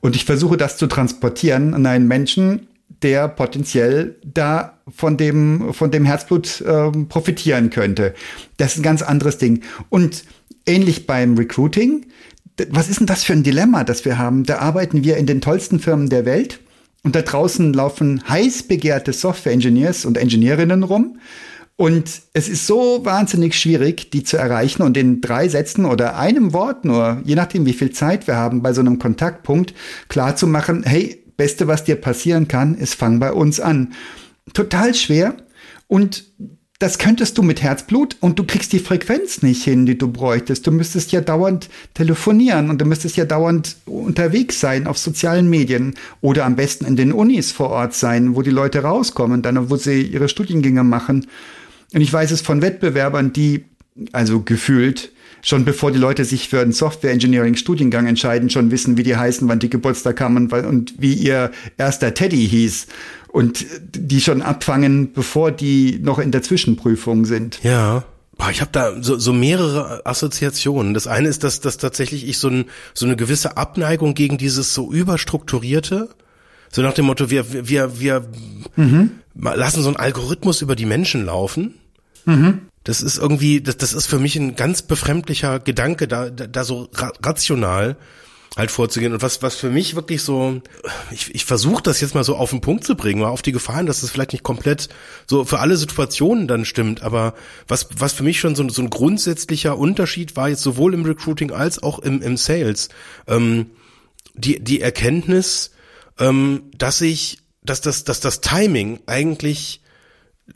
A: und ich versuche das zu transportieren an einen Menschen, der potenziell da von dem, von dem Herzblut äh, profitieren könnte. Das ist ein ganz anderes Ding. Und ähnlich beim Recruiting, was ist denn das für ein Dilemma, das wir haben? Da arbeiten wir in den tollsten Firmen der Welt und da draußen laufen heiß begehrte Software-Engineers und Engineerinnen rum. Und es ist so wahnsinnig schwierig, die zu erreichen und in drei Sätzen oder einem Wort nur, je nachdem, wie viel Zeit wir haben, bei so einem Kontaktpunkt klar zu machen, hey, Beste, was dir passieren kann, ist fang bei uns an. Total schwer und das könntest du mit Herzblut und du kriegst die Frequenz nicht hin, die du bräuchtest. Du müsstest ja dauernd telefonieren und du müsstest ja dauernd unterwegs sein auf sozialen Medien oder am besten in den Unis vor Ort sein, wo die Leute rauskommen, dann wo sie ihre Studiengänge machen. Und ich weiß es von Wettbewerbern, die also gefühlt schon bevor die Leute sich für einen Software Engineering Studiengang entscheiden, schon wissen, wie die heißen, wann die Geburtstag haben und, und wie ihr erster Teddy hieß und die schon abfangen, bevor die noch in der Zwischenprüfung sind.
B: Ja. Boah, ich habe da so, so mehrere Assoziationen. Das eine ist, dass, dass tatsächlich ich so, ein, so eine gewisse Abneigung gegen dieses so überstrukturierte, so nach dem Motto, wir, wir, wir mhm. lassen so einen Algorithmus über die Menschen laufen. Mhm. Das ist irgendwie, das, das ist für mich ein ganz befremdlicher Gedanke, da, da, da so ra rational halt vorzugehen. Und was, was für mich wirklich so, ich, ich versuche das jetzt mal so auf den Punkt zu bringen, mal auf die Gefahren, dass das vielleicht nicht komplett so für alle Situationen dann stimmt, aber was, was für mich schon so, so ein grundsätzlicher Unterschied war, jetzt sowohl im Recruiting als auch im, im Sales, ähm, die, die Erkenntnis, ähm, dass ich, dass das, dass das Timing eigentlich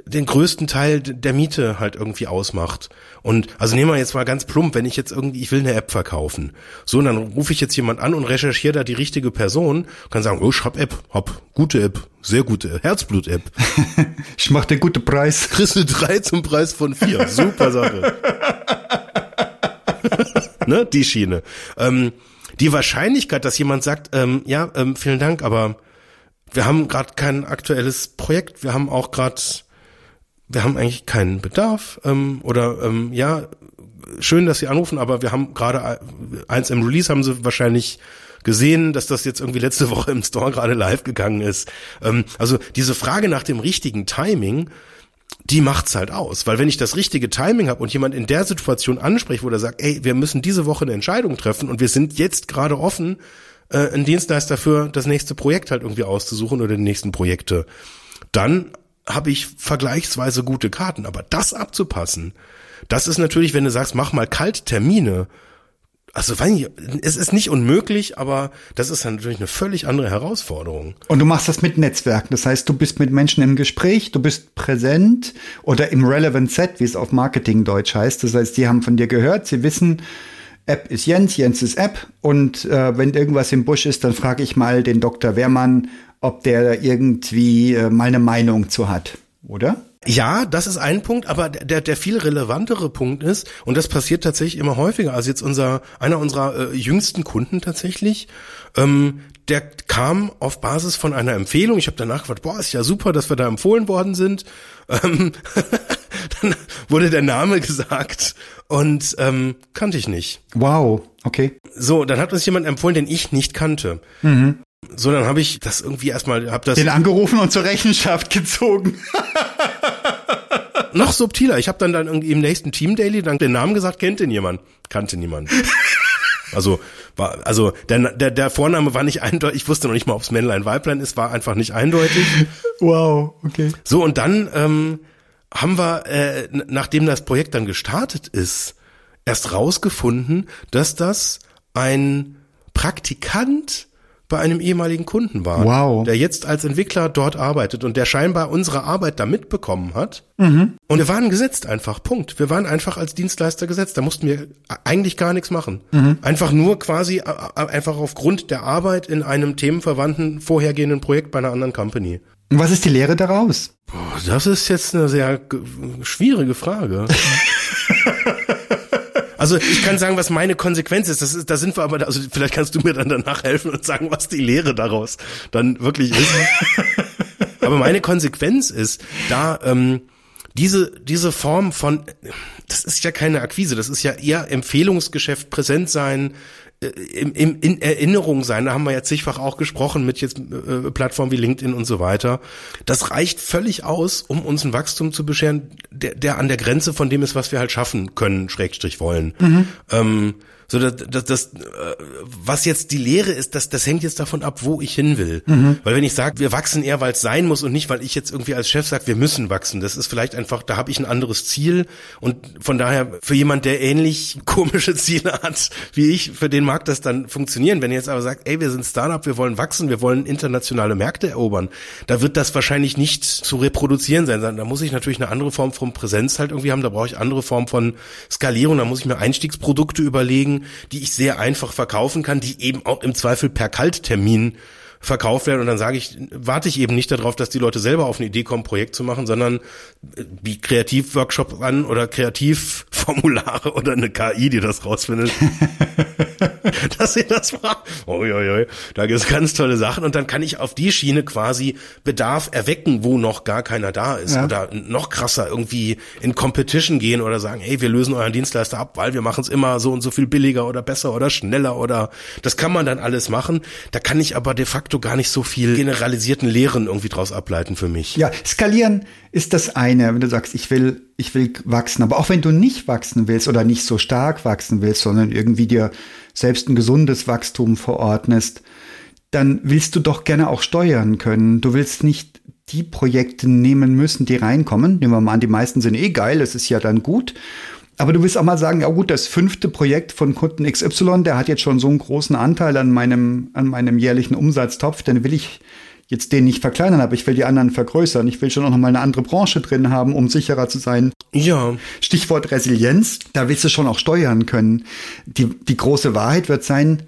B: den größten Teil der Miete halt irgendwie ausmacht. Und also nehmen wir jetzt mal ganz plump, wenn ich jetzt irgendwie, ich will eine App verkaufen. So, und dann rufe ich jetzt jemand an und recherchiere da die richtige Person, kann sagen, oh, ich hab App, hab gute App, sehr gute Herzblut-App. *laughs*
A: ich mach den guten Preis.
B: Christel 3 zum Preis von 4. Super Sache. *laughs* ne, die Schiene. Ähm, die Wahrscheinlichkeit, dass jemand sagt, ähm, ja, ähm, vielen Dank, aber wir haben gerade kein aktuelles Projekt, wir haben auch gerade wir haben eigentlich keinen Bedarf ähm, oder ähm, ja, schön, dass Sie anrufen, aber wir haben gerade eins im Release haben Sie wahrscheinlich gesehen, dass das jetzt irgendwie letzte *laughs* Woche im Store gerade live gegangen ist. Ähm, also diese Frage nach dem richtigen Timing, die macht's halt aus, weil wenn ich das richtige Timing habe und jemand in der Situation anspricht, wo der sagt, ey, wir müssen diese Woche eine Entscheidung treffen und wir sind jetzt gerade offen, äh, einen Dienstleister für das nächste Projekt halt irgendwie auszusuchen oder die nächsten Projekte, dann habe ich vergleichsweise gute Karten. Aber das abzupassen, das ist natürlich, wenn du sagst, mach mal Kalttermine, also weiß nicht, es ist nicht unmöglich, aber das ist natürlich eine völlig andere Herausforderung.
A: Und du machst das mit Netzwerken. Das heißt, du bist mit Menschen im Gespräch, du bist präsent oder im Relevant Set, wie es auf Marketing Deutsch heißt. Das heißt, die haben von dir gehört, sie wissen, App ist Jens, Jens ist App. Und äh, wenn irgendwas im Busch ist, dann frage ich mal den Dr. Wehrmann, ob der irgendwie äh, mal eine Meinung zu hat, oder?
B: Ja, das ist ein Punkt, aber der, der viel relevantere Punkt ist, und das passiert tatsächlich immer häufiger, also jetzt unser, einer unserer äh, jüngsten Kunden tatsächlich, ähm, der kam auf Basis von einer Empfehlung. Ich habe danach gefragt, boah, ist ja super, dass wir da empfohlen worden sind. Ähm, *laughs* dann wurde der Name gesagt und ähm, kannte ich nicht.
A: Wow, okay.
B: So, dann hat uns jemand empfohlen, den ich nicht kannte. Mhm. So, dann habe ich das irgendwie erstmal, hab das
A: den angerufen und zur Rechenschaft gezogen.
B: noch subtiler. Ich habe dann dann irgendwie im nächsten Team Daily dann den Namen gesagt, kennt den jemand? Kannte niemand. Also war also der, der der Vorname war nicht eindeutig. Ich wusste noch nicht mal, ob es Männlein Weiblein ist. War einfach nicht eindeutig.
A: Wow, okay.
B: So und dann ähm, haben wir, äh, nachdem das Projekt dann gestartet ist, erst rausgefunden, dass das ein Praktikant bei einem ehemaligen Kunden war,
A: wow.
B: der jetzt als Entwickler dort arbeitet und der scheinbar unsere Arbeit da mitbekommen hat. Mhm. Und wir waren gesetzt einfach, Punkt. Wir waren einfach als Dienstleister gesetzt. Da mussten wir eigentlich gar nichts machen. Mhm. Einfach nur quasi einfach aufgrund der Arbeit in einem themenverwandten vorhergehenden Projekt bei einer anderen Company.
A: Was ist die Lehre daraus?
B: Das ist jetzt eine sehr schwierige Frage. *laughs* Also ich kann sagen, was meine Konsequenz ist. Das ist, da sind wir aber, also vielleicht kannst du mir dann danach helfen und sagen, was die Lehre daraus dann wirklich ist. *laughs* aber meine Konsequenz ist, da ähm, diese diese Form von, das ist ja keine Akquise, das ist ja eher Empfehlungsgeschäft, präsent sein, im, im, in Erinnerung sein. Da haben wir ja zigfach auch gesprochen mit jetzt äh, Plattformen wie LinkedIn und so weiter. Das reicht völlig aus, um uns ein Wachstum zu bescheren, der, der an der Grenze von dem ist, was wir halt schaffen können, Schrägstrich wollen. Mhm. Ähm, so, das, das, das, äh, was jetzt die Lehre ist, das, das hängt jetzt davon ab, wo ich hin will. Mhm. Weil wenn ich sage, wir wachsen eher, weil es sein muss und nicht, weil ich jetzt irgendwie als Chef sage, wir müssen wachsen. Das ist vielleicht einfach, da habe ich ein anderes Ziel. Und von daher, für jemand, der ähnlich *laughs* komische Ziele hat wie ich, für den mag das dann funktionieren. Wenn ihr jetzt aber sagt, ey, wir sind Startup, wir wollen wachsen, wir wollen internationale Märkte erobern, da wird das wahrscheinlich nicht zu reproduzieren sein. Da muss ich natürlich eine andere Form von Präsenz halt irgendwie haben. Da brauche ich andere Form von Skalierung. Da muss ich mir Einstiegsprodukte überlegen die ich sehr einfach verkaufen kann, die eben auch im Zweifel per Kalttermin verkauft werden. Und dann sage ich, warte ich eben nicht darauf, dass die Leute selber auf eine Idee kommen, Projekt zu machen, sondern wie Kreativworkshop an oder Kreativformulare oder eine KI, die das rausfindet. *laughs* dass ihr das macht. Oi. Da gibt's ganz tolle Sachen und dann kann ich auf die Schiene quasi Bedarf erwecken, wo noch gar keiner da ist ja. oder noch krasser irgendwie in Competition gehen oder sagen, hey, wir lösen euren Dienstleister ab, weil wir machen es immer so und so viel billiger oder besser oder schneller oder das kann man dann alles machen. Da kann ich aber de facto gar nicht so viel generalisierten Lehren irgendwie draus ableiten für mich.
A: Ja, skalieren ist das eine, wenn du sagst, ich will, ich will wachsen. Aber auch wenn du nicht wachsen willst oder nicht so stark wachsen willst, sondern irgendwie dir selbst ein gesundes Wachstum verordnest, dann willst du doch gerne auch steuern können. Du willst nicht die Projekte nehmen müssen, die reinkommen. Nehmen wir mal an, die meisten sind eh geil, es ist ja dann gut. Aber du willst auch mal sagen, ja gut, das fünfte Projekt von Kunden XY, der hat jetzt schon so einen großen Anteil an meinem, an meinem jährlichen Umsatztopf, dann will ich jetzt den nicht verkleinern, aber ich will die anderen vergrößern. Ich will schon auch noch mal eine andere Branche drin haben, um sicherer zu sein.
B: Ja.
A: Stichwort Resilienz, da willst du schon auch steuern können. Die, die große Wahrheit wird sein,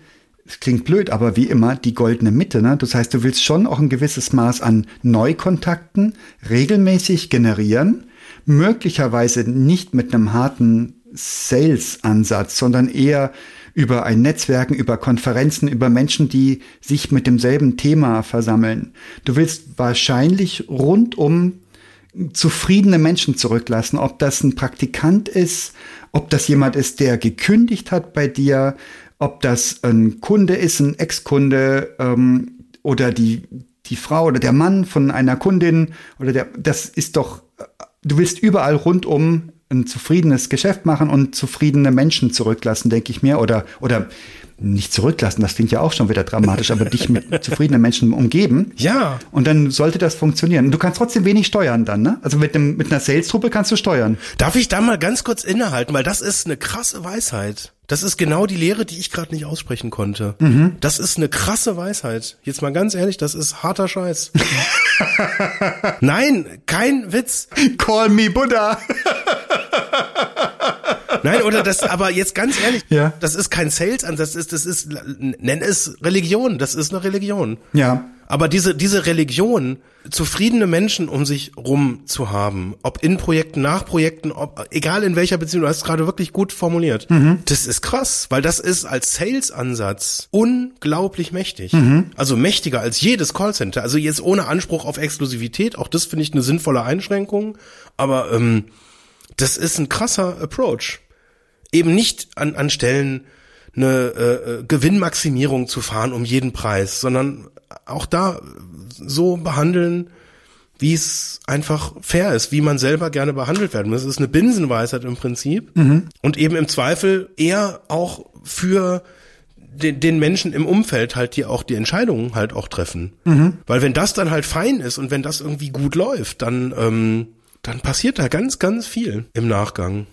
A: es klingt blöd, aber wie immer die goldene Mitte. Ne? Das heißt, du willst schon auch ein gewisses Maß an Neukontakten regelmäßig generieren, möglicherweise nicht mit einem harten Sales-Ansatz, sondern eher über ein Netzwerken, über Konferenzen, über Menschen, die sich mit demselben Thema versammeln. Du willst wahrscheinlich rund um zufriedene Menschen zurücklassen. Ob das ein Praktikant ist, ob das jemand ist, der gekündigt hat bei dir, ob das ein Kunde ist, ein Ex-Kunde ähm, oder die, die Frau oder der Mann von einer Kundin oder der, das ist doch, du willst überall rundum ein zufriedenes Geschäft machen und zufriedene Menschen zurücklassen, denke ich mir. Oder, oder nicht zurücklassen, das klingt ja auch schon wieder dramatisch, aber dich mit *laughs* zufriedenen Menschen umgeben.
B: Ja.
A: Und dann sollte das funktionieren. Und du kannst trotzdem wenig steuern dann, ne? Also mit, dem, mit einer Sales-Truppe kannst du steuern.
B: Darf ich da mal ganz kurz innehalten, weil das ist eine krasse Weisheit. Das ist genau die Lehre, die ich gerade nicht aussprechen konnte. Mhm. Das ist eine krasse Weisheit. Jetzt mal ganz ehrlich, das ist harter Scheiß. *laughs* Nein, kein Witz.
A: Call me Buddha.
B: Nein, oder das, aber jetzt ganz ehrlich,
A: Ja.
B: das ist kein Sales-Ansatz, das ist, das ist, nenn es Religion, das ist eine Religion.
A: Ja.
B: Aber diese, diese Religion, zufriedene Menschen um sich rum zu haben, ob in Projekten, nach Projekten, ob, egal in welcher Beziehung, du hast es gerade wirklich gut formuliert. Das ist krass, weil das ist als Sales-Ansatz unglaublich mächtig. Also mächtiger als jedes Callcenter. Also jetzt ohne Anspruch auf Exklusivität, auch das finde ich eine sinnvolle Einschränkung. Aber ähm, das ist ein krasser Approach. Eben nicht an, an Stellen eine äh, äh, Gewinnmaximierung zu fahren um jeden Preis, sondern auch da so behandeln, wie es einfach fair ist, wie man selber gerne behandelt werden muss. Das ist eine Binsenweisheit im Prinzip. Und eben im Zweifel eher auch für den, den Menschen im Umfeld halt, die auch die Entscheidungen halt auch treffen. Weil wenn das dann halt fein ist und wenn das irgendwie gut läuft, dann, ähm, dann passiert da ganz, ganz viel im Nachgang.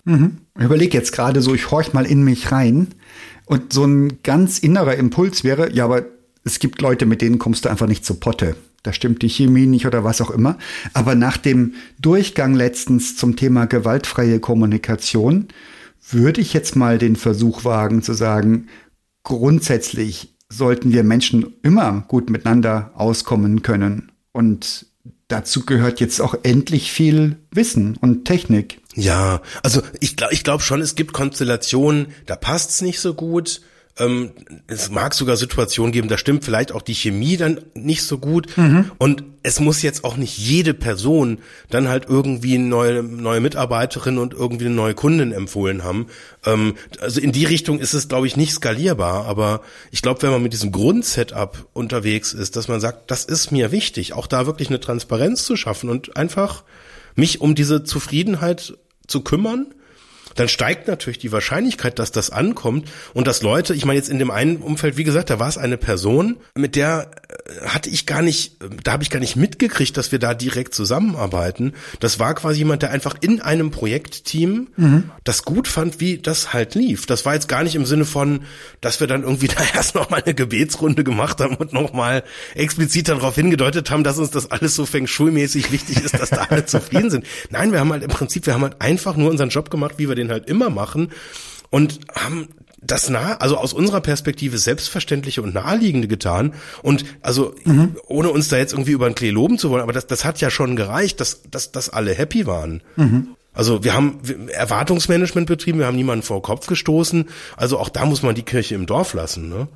A: Ich überlege jetzt gerade so, ich horch mal in mich rein. Und so ein ganz innerer Impuls wäre, ja, aber es gibt Leute, mit denen kommst du einfach nicht zu Potte. Da stimmt die Chemie nicht oder was auch immer. Aber nach dem Durchgang letztens zum Thema gewaltfreie Kommunikation würde ich jetzt mal den Versuch wagen zu sagen, grundsätzlich sollten wir Menschen immer gut miteinander auskommen können. Und dazu gehört jetzt auch endlich viel Wissen und Technik.
B: Ja, also ich glaube ich glaub schon, es gibt Konstellationen, da passt's nicht so gut. Ähm, es mag sogar Situationen geben, da stimmt vielleicht auch die Chemie dann nicht so gut. Und es muss jetzt auch nicht jede Person dann halt irgendwie eine neue, neue Mitarbeiterin und irgendwie eine neue Kundin empfohlen haben. Ähm, also in die Richtung ist es, glaube ich, nicht skalierbar. Aber ich glaube, wenn man mit diesem Grundsetup unterwegs ist, dass man sagt, das ist mir wichtig, auch da wirklich eine Transparenz zu schaffen und einfach mich um diese Zufriedenheit zu kümmern, dann steigt natürlich die Wahrscheinlichkeit, dass das ankommt und dass Leute, ich meine jetzt in dem einen Umfeld, wie gesagt, da war es eine Person, mit der hatte ich gar nicht, da habe ich gar nicht mitgekriegt, dass wir da direkt zusammenarbeiten. Das war quasi jemand, der einfach in einem Projektteam das gut fand, wie das halt lief. Das war jetzt gar nicht im Sinne von, dass wir dann irgendwie *laughs* da erst noch mal eine Gebetsrunde gemacht haben und noch mal explizit darauf hingedeutet haben, dass uns das alles so Feng Shui-mäßig wichtig ist, dass da alle *laughs* zufrieden sind. Nein, wir haben halt im Prinzip, wir haben halt einfach nur unseren Job gemacht, wie wir den halt immer machen und haben das nah, also aus unserer Perspektive selbstverständliche und naheliegende getan. Und also ohne uns da jetzt irgendwie über den Klee loben zu wollen, aber das, das hat ja schon gereicht, dass, dass, dass alle happy waren. Also wir haben Erwartungsmanagement betrieben, wir haben niemanden vor den Kopf gestoßen. Also auch da muss man die Kirche im Dorf lassen. Ne?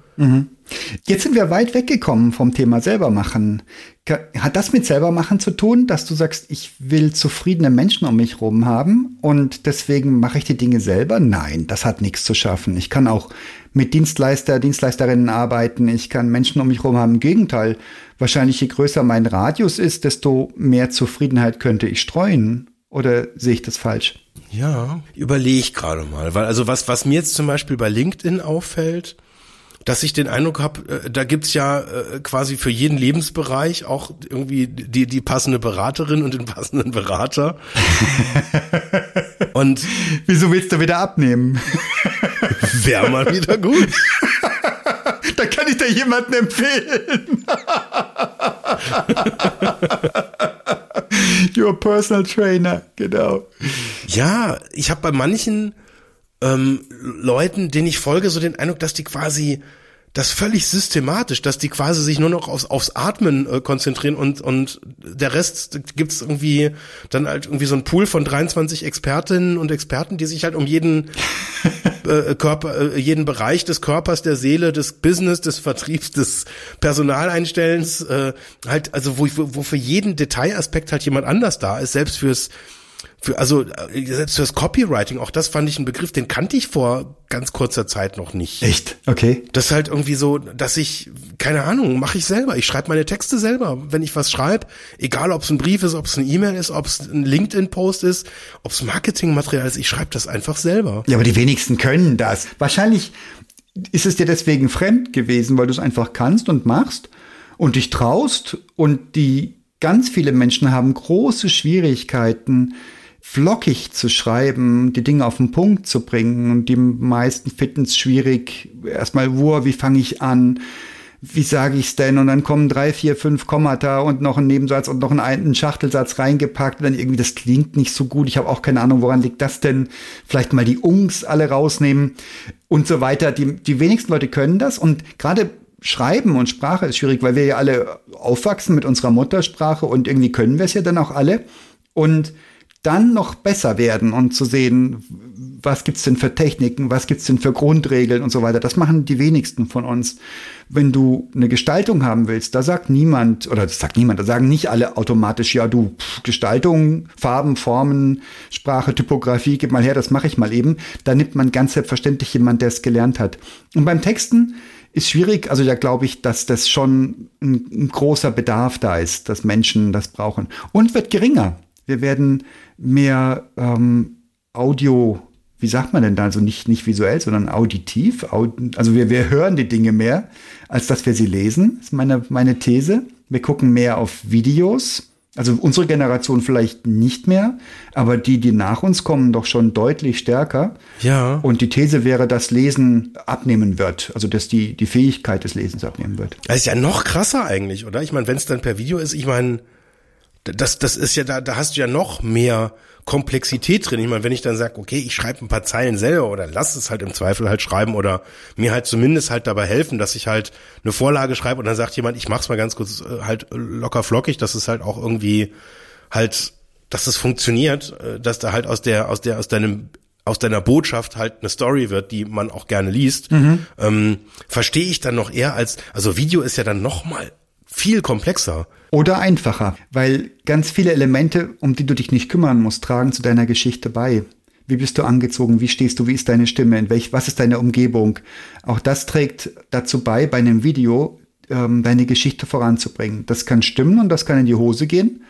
A: Jetzt sind wir weit weggekommen vom Thema selber machen. Hat das mit selber machen zu tun, dass du sagst, ich will zufriedene Menschen um mich rum haben und deswegen mache ich die Dinge selber? Nein, das hat nichts zu schaffen. Ich kann auch mit Dienstleister, Dienstleisterinnen arbeiten. Ich kann Menschen um mich rum haben. Im Gegenteil, wahrscheinlich je größer mein Radius ist, desto mehr Zufriedenheit könnte ich streuen. Oder sehe ich das falsch?
B: Ja, überlege ich gerade mal, weil also was was mir jetzt zum Beispiel bei LinkedIn auffällt, dass ich den Eindruck habe, äh, da gibt's ja äh, quasi für jeden Lebensbereich auch irgendwie die die passende Beraterin und den *laughs* passenden Berater. *laughs* und
A: Wieso willst du wieder abnehmen? *laughs*
B: wäre mal wieder gut.
A: da kann ich dir jemanden empfehlen. Your personal trainer, genau.
B: Ja, ich habe bei manchen ähm, Leuten, denen ich folge, so den Eindruck, dass die quasi das völlig systematisch, dass die quasi sich nur noch aufs, aufs Atmen äh, konzentrieren und, und der Rest gibt's irgendwie dann halt irgendwie so ein Pool von 23 Expertinnen und Experten, die sich halt um jeden *laughs* äh, Körper, äh, jeden Bereich des Körpers, der Seele, des Business, des Vertriebs, des Personaleinstellens, äh, halt, also wo, wo für jeden Detailaspekt halt jemand anders da ist, selbst fürs für, also äh, selbst fürs Copywriting, auch das fand ich ein Begriff, den kannte ich vor ganz kurzer Zeit noch nicht.
A: Echt? Okay.
B: Das ist halt irgendwie so, dass ich, keine Ahnung, mache ich selber. Ich schreibe meine Texte selber. Wenn ich was schreibe, egal ob es ein Brief ist, ob es eine E-Mail ist, ob es ein LinkedIn-Post ist, ob es Marketingmaterial ist, ich schreibe das einfach selber.
A: Ja, aber die wenigsten können das. Wahrscheinlich ist es dir deswegen fremd gewesen, weil du es einfach kannst und machst und dich traust und die ganz viele Menschen haben große Schwierigkeiten, flockig zu schreiben, die Dinge auf den Punkt zu bringen. Und die meisten finden es schwierig. Erstmal, wo, wie fange ich an? Wie sage ich es denn? Und dann kommen drei, vier, fünf Kommata und noch ein Nebensatz und noch ein, einen Schachtelsatz reingepackt. Und dann irgendwie, das klingt nicht so gut. Ich habe auch keine Ahnung, woran liegt das denn? Vielleicht mal die Ungs alle rausnehmen und so weiter. Die, die wenigsten Leute können das. Und gerade Schreiben und Sprache ist schwierig, weil wir ja alle aufwachsen mit unserer Muttersprache und irgendwie können wir es ja dann auch alle. Und dann noch besser werden und zu sehen, was gibt's denn für Techniken, was gibt's denn für Grundregeln und so weiter. Das machen die wenigsten von uns. Wenn du eine Gestaltung haben willst, da sagt niemand, oder das sagt niemand, da sagen nicht alle automatisch, ja, du, pff, Gestaltung, Farben, Formen, Sprache, Typografie, gib mal her, das mache ich mal eben. Da nimmt man ganz selbstverständlich jemand, der es gelernt hat. Und beim Texten ist schwierig. Also da glaube ich, dass das schon ein, ein großer Bedarf da ist, dass Menschen das brauchen. Und wird geringer. Wir werden mehr ähm, Audio, wie sagt man denn da? Also nicht, nicht visuell, sondern auditiv. also wir, wir hören die Dinge mehr, als dass wir sie lesen, Das ist meine, meine These. Wir gucken mehr auf Videos. Also unsere Generation vielleicht nicht mehr, aber die, die nach uns kommen, doch schon deutlich stärker.
B: Ja.
A: Und die These wäre, dass Lesen abnehmen wird, also dass die, die Fähigkeit des Lesens abnehmen wird.
B: Das ist ja noch krasser eigentlich, oder? Ich meine, wenn es dann per Video ist, ich meine, das, das ist ja, da, da hast du ja noch mehr Komplexität drin. Ich meine, wenn ich dann sage, okay, ich schreibe ein paar Zeilen selber oder lass es halt im Zweifel halt schreiben oder mir halt zumindest halt dabei helfen, dass ich halt eine Vorlage schreibe und dann sagt jemand, ich mach's mal ganz kurz äh, halt locker flockig, dass es halt auch irgendwie halt, dass es funktioniert, äh, dass da halt aus der, aus der, aus deinem aus deiner Botschaft halt eine Story wird, die man auch gerne liest, mhm. ähm, verstehe ich dann noch eher als, also Video ist ja dann noch mal viel komplexer.
A: Oder einfacher, weil ganz viele Elemente, um die du dich nicht kümmern musst, tragen zu deiner Geschichte bei. Wie bist du angezogen? Wie stehst du? Wie ist deine Stimme? In welch, was ist deine Umgebung? Auch das trägt dazu bei, bei einem Video ähm, deine Geschichte voranzubringen. Das kann stimmen und das kann in die Hose gehen.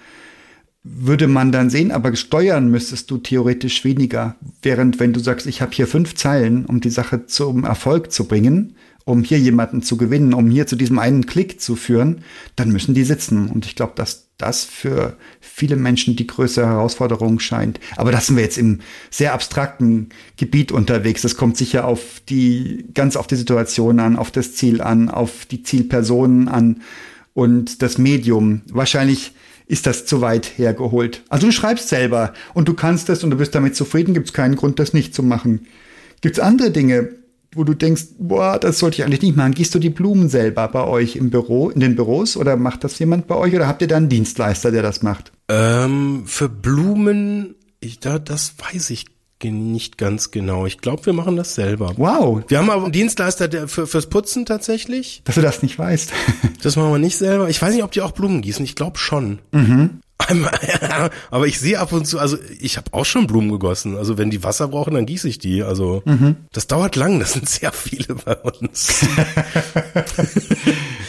A: Würde man dann sehen, aber steuern müsstest du theoretisch weniger. Während wenn du sagst, ich habe hier fünf Zeilen, um die Sache zum Erfolg zu bringen, um hier jemanden zu gewinnen, um hier zu diesem einen Klick zu führen, dann müssen die sitzen. Und ich glaube, dass das für viele Menschen die größte Herausforderung scheint. Aber das sind wir jetzt im sehr abstrakten Gebiet unterwegs. Das kommt sicher auf die, ganz auf die Situation an, auf das Ziel an, auf die Zielpersonen an und das Medium. Wahrscheinlich ist das zu weit hergeholt. Also du schreibst selber und du kannst es und du bist damit zufrieden, gibt es keinen Grund, das nicht zu machen. Gibt es andere Dinge, wo du denkst, boah, das sollte ich eigentlich nicht machen. Gießt du die Blumen selber bei euch im Büro, in den Büros oder macht das jemand bei euch oder habt ihr da einen Dienstleister, der das macht?
B: Ähm, für Blumen, ich, da, das weiß ich nicht ganz genau. Ich glaube, wir machen das selber.
A: Wow.
B: Wir haben aber einen Dienstleister der, für, fürs Putzen tatsächlich.
A: Dass du das nicht weißt.
B: das machen wir nicht selber. Ich weiß nicht, ob die auch Blumen gießen. Ich glaube schon.
A: Mhm. *laughs*
B: Aber ich sehe ab und zu, also ich habe auch schon Blumen gegossen. Also wenn die Wasser brauchen, dann gieße ich die. Also mhm. das dauert lang, das sind sehr viele bei uns. *laughs*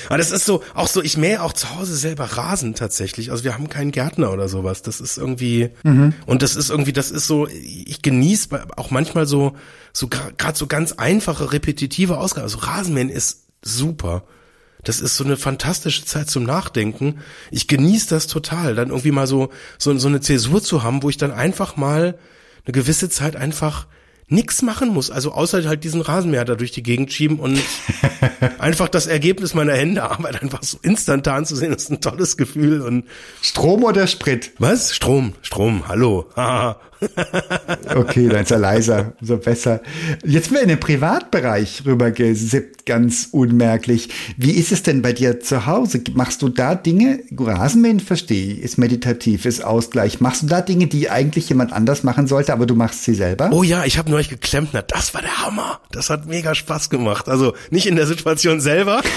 B: Aber das ist so, auch so, ich mähe auch zu Hause selber Rasen tatsächlich. Also wir haben keinen Gärtner oder sowas. Das ist irgendwie, mhm. und das ist irgendwie, das ist so, ich genieße auch manchmal so, so gerade so ganz einfache, repetitive Ausgaben. Also Rasenmähen ist super. Das ist so eine fantastische Zeit zum Nachdenken. Ich genieße das total, dann irgendwie mal so, so, so eine Zäsur zu haben, wo ich dann einfach mal eine gewisse Zeit einfach nix machen muss. Also außer halt diesen Rasenmäher da durch die Gegend schieben und *laughs* einfach das Ergebnis meiner Hände Arbeit einfach so instantan zu sehen, das ist ein tolles Gefühl und
A: Strom oder Sprit?
B: Was? Strom, Strom, hallo. *laughs* *laughs*
A: Okay, dann ist er leiser, so besser. Jetzt wir in den Privatbereich rübergesippt, ganz unmerklich. Wie ist es denn bei dir zu Hause? Machst du da Dinge, Rasenmähen verstehe ich, ist meditativ, ist Ausgleich. Machst du da Dinge, die eigentlich jemand anders machen sollte, aber du machst sie selber?
B: Oh ja, ich habe neulich geklempnert. Das war der Hammer. Das hat mega Spaß gemacht. Also nicht in der Situation selber. *laughs*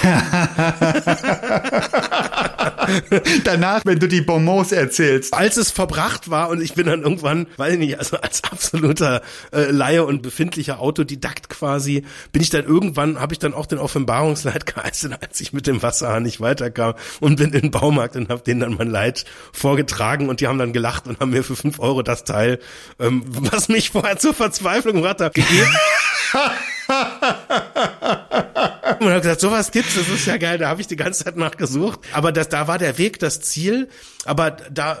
B: *laughs*
A: Danach, wenn du die Bonbons erzählst.
B: Als es verbracht war und ich bin dann irgendwann, weiß ich nicht, also als absoluter äh, Laie und befindlicher Autodidakt quasi, bin ich dann irgendwann, habe ich dann auch den Offenbarungsleid *laughs* geleistet, als ich mit dem Wasserhahn nicht weiterkam und bin in den Baumarkt und habe denen dann mein Leid vorgetragen und die haben dann gelacht und haben mir für fünf Euro das Teil, ähm, was mich vorher zur Verzweiflung gebracht hat, gegeben. *laughs* Und habe gesagt, sowas gibt's, das ist ja geil, da habe ich die ganze Zeit nachgesucht. Aber das, da war der Weg, das Ziel, aber da,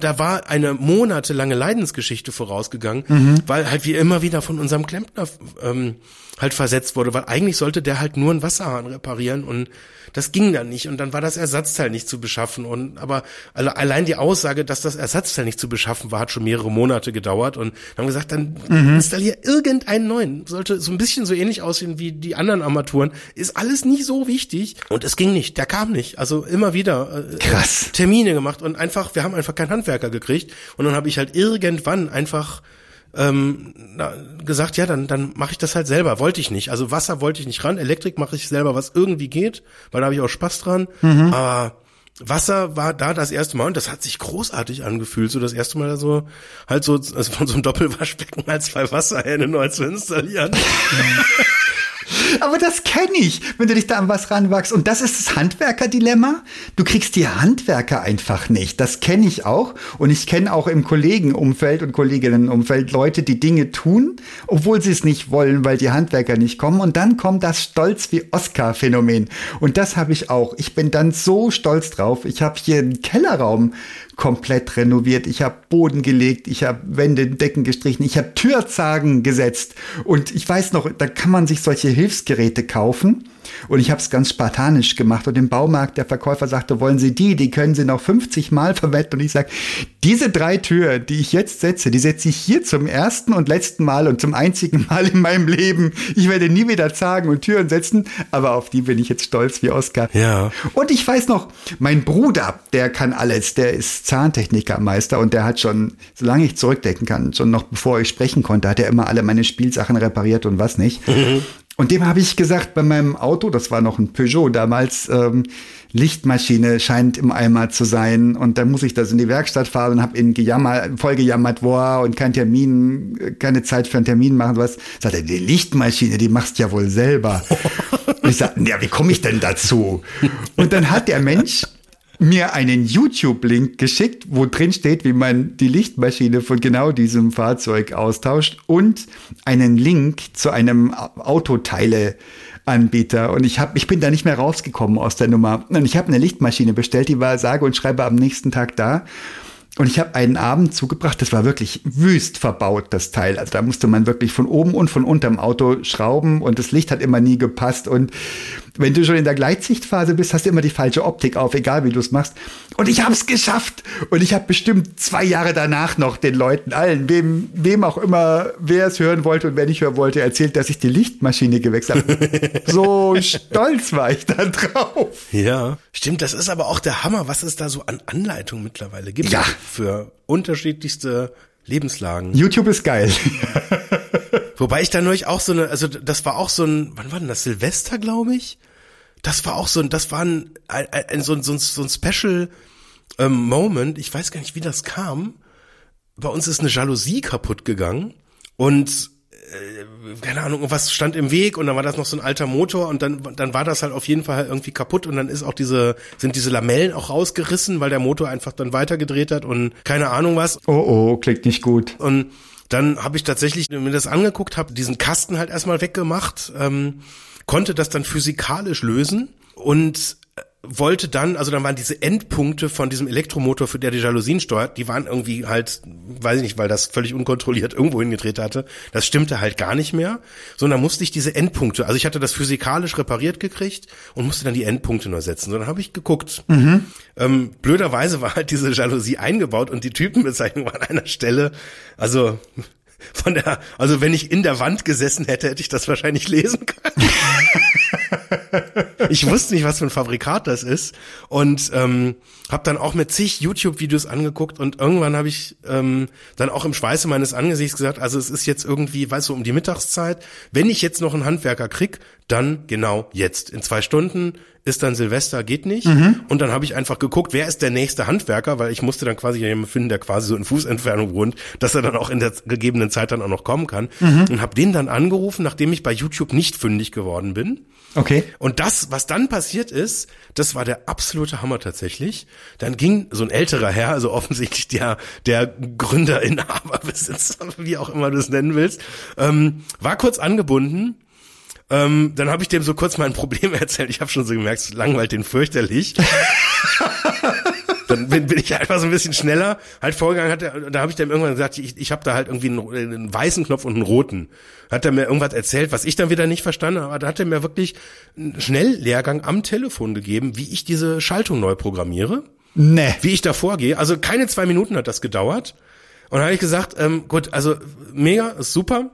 B: da war eine monatelange Leidensgeschichte vorausgegangen, mhm. weil halt wie immer wieder von unserem Klempner ähm, halt versetzt wurde, weil eigentlich sollte der halt nur einen Wasserhahn reparieren und das ging dann nicht und dann war das Ersatzteil nicht zu beschaffen und aber allein die Aussage, dass das Ersatzteil nicht zu beschaffen war, hat schon mehrere Monate gedauert und haben gesagt, dann mhm. installier irgendeinen neuen, sollte so ein bisschen so ähnlich aussehen wie die anderen Armaturen, ist alles nicht so wichtig und es ging nicht, der kam nicht, also immer wieder
A: äh, Krass.
B: Termine gemacht und einfach, wir haben einfach keinen Handwerker gekriegt und dann habe ich halt irgendwann einfach ähm, na, gesagt, ja, dann, dann mache ich das halt selber. Wollte ich nicht. Also Wasser wollte ich nicht ran, Elektrik mache ich selber, was irgendwie geht, weil da habe ich auch Spaß dran. Mhm. Aber Wasser war da das erste Mal und das hat sich großartig angefühlt. So das erste Mal so halt so also von so einem Doppelwaschbecken als zwei Wasserhähne neu zu installieren. *laughs*
A: Aber das kenne ich, wenn du dich da an was ranwachst. Und das ist das Handwerker-Dilemma. Du kriegst die Handwerker einfach nicht. Das kenne ich auch. Und ich kenne auch im Kollegenumfeld und Kolleginnenumfeld Leute, die Dinge tun, obwohl sie es nicht wollen, weil die Handwerker nicht kommen. Und dann kommt das Stolz wie Oscar-Phänomen. Und das habe ich auch. Ich bin dann so stolz drauf. Ich habe hier einen Kellerraum komplett renoviert. Ich habe Boden gelegt, ich habe Wände, Decken gestrichen, ich habe Türzagen gesetzt. Und ich weiß noch, da kann man sich solche Hilfsgeräte kaufen. Und ich habe es ganz spartanisch gemacht. Und im Baumarkt, der Verkäufer sagte, wollen Sie die? Die können Sie noch 50 Mal verwenden. Und ich sage, diese drei Türen, die ich jetzt setze, die setze ich hier zum ersten und letzten Mal und zum einzigen Mal in meinem Leben. Ich werde nie wieder Zagen und Türen setzen, aber auf die bin ich jetzt stolz wie Oscar.
B: Ja.
A: Und ich weiß noch, mein Bruder, der kann alles, der ist Zahntechnikermeister und der hat schon, solange ich zurückdenken kann, schon noch bevor ich sprechen konnte, hat er immer alle meine Spielsachen repariert und was nicht. Mhm. Und dem habe ich gesagt, bei meinem Auto, das war noch ein Peugeot damals, ähm, Lichtmaschine scheint im Eimer zu sein. Und dann muss ich das in die Werkstatt fahren und habe ihn gejammert, voll gejammert, boah, und kein Termin, keine Zeit für einen Termin machen, was. Sagt er, die Lichtmaschine, die machst ja wohl selber. und *laughs* ich sagte, ja, wie komme ich denn dazu? Und dann hat der Mensch mir einen YouTube-Link geschickt, wo drin steht, wie man die Lichtmaschine von genau diesem Fahrzeug austauscht und einen Link zu einem Autoteile-Anbieter. Und ich, hab, ich bin da nicht mehr rausgekommen aus der Nummer. Und ich habe eine Lichtmaschine bestellt, die war sage und schreibe am nächsten Tag da. Und ich habe einen Abend zugebracht, das war wirklich wüst verbaut, das Teil. Also da musste man wirklich von oben und von unterm Auto schrauben und das Licht hat immer nie gepasst. Und wenn du schon in der Gleitsichtphase bist, hast du immer die falsche Optik auf, egal wie du es machst. Und ich habe es geschafft. Und ich habe bestimmt zwei Jahre danach noch den Leuten, allen, wem, wem auch immer, wer es hören wollte und wer nicht hören wollte, erzählt, dass ich die Lichtmaschine gewechselt habe. *laughs* so stolz war ich da drauf.
B: Ja, stimmt. Das ist aber auch der Hammer, was es da so an Anleitungen mittlerweile gibt.
A: Ja.
B: Für unterschiedlichste Lebenslagen.
A: YouTube ist geil. *laughs*
B: Wobei ich da neulich auch so eine, also das war auch so ein, wann war denn das? Silvester, glaube ich? Das war auch so ein, das war ein, ein, ein so, ein, so, ein, so ein Special ähm, Moment. Ich weiß gar nicht, wie das kam. Bei uns ist eine Jalousie kaputt gegangen und äh, keine Ahnung, was stand im Weg und dann war das noch so ein alter Motor und dann dann war das halt auf jeden Fall irgendwie kaputt und dann ist auch diese sind diese Lamellen auch rausgerissen, weil der Motor einfach dann weitergedreht hat und keine Ahnung was.
A: Oh oh, klingt nicht gut.
B: Und dann habe ich tatsächlich mir das angeguckt, habe diesen Kasten halt erstmal weggemacht, ähm, konnte das dann physikalisch lösen und wollte dann, also dann waren diese Endpunkte von diesem Elektromotor, für der die Jalousien steuert, die waren irgendwie halt, weiß ich nicht, weil das völlig unkontrolliert *laughs* irgendwo hingedreht hatte. Das stimmte halt gar nicht mehr. Sondern musste ich diese Endpunkte, also ich hatte das physikalisch repariert gekriegt und musste dann die Endpunkte neu setzen. So, dann habe ich geguckt. Mhm. Ähm, blöderweise war halt diese Jalousie eingebaut und die Typenbezeichnung war an einer Stelle, also *laughs* von der, also wenn ich in der Wand gesessen hätte, hätte ich das wahrscheinlich lesen können. *laughs* ich wusste nicht, was für ein Fabrikat das ist und ähm, habe dann auch mit zig YouTube-Videos angeguckt und irgendwann habe ich ähm, dann auch im Schweiße meines Angesichts gesagt, also es ist jetzt irgendwie, weißt du, um die Mittagszeit, wenn ich jetzt noch einen Handwerker krieg, dann genau jetzt. In zwei Stunden ist dann Silvester, geht nicht. Mhm. Und dann habe ich einfach geguckt, wer ist der nächste Handwerker, weil ich musste dann quasi jemanden finden, der quasi so in Fußentfernung wohnt, dass er dann auch in der gegebenen Zeit dann auch noch kommen kann. Mhm. Und habe den dann angerufen, nachdem ich bei YouTube nicht fündig geworden bin.
A: Okay.
B: Und das, was dann passiert ist, das war der absolute Hammer tatsächlich. Dann ging so ein älterer Herr, also offensichtlich der, der Gründer, *laughs* Inhaber, Besitzer, wie auch immer du es nennen willst, ähm, war kurz angebunden ähm, dann habe ich dem so kurz mein Problem *laughs* erzählt. Ich habe schon so gemerkt, es langweilt den fürchterlich. *laughs* dann bin, bin ich einfach so ein bisschen schneller halt vorgegangen. Hat er, da habe ich dem irgendwann gesagt, ich, ich habe da halt irgendwie einen, einen, weißen Knopf und einen roten. Hat er mir irgendwas erzählt, was ich dann wieder nicht verstanden habe. Aber da hat er mir wirklich einen Schnelllehrgang am Telefon gegeben, wie ich diese Schaltung neu programmiere.
A: Nee.
B: Wie ich da vorgehe. Also keine zwei Minuten hat das gedauert. Und da habe ich gesagt, ähm, gut, also mega, ist super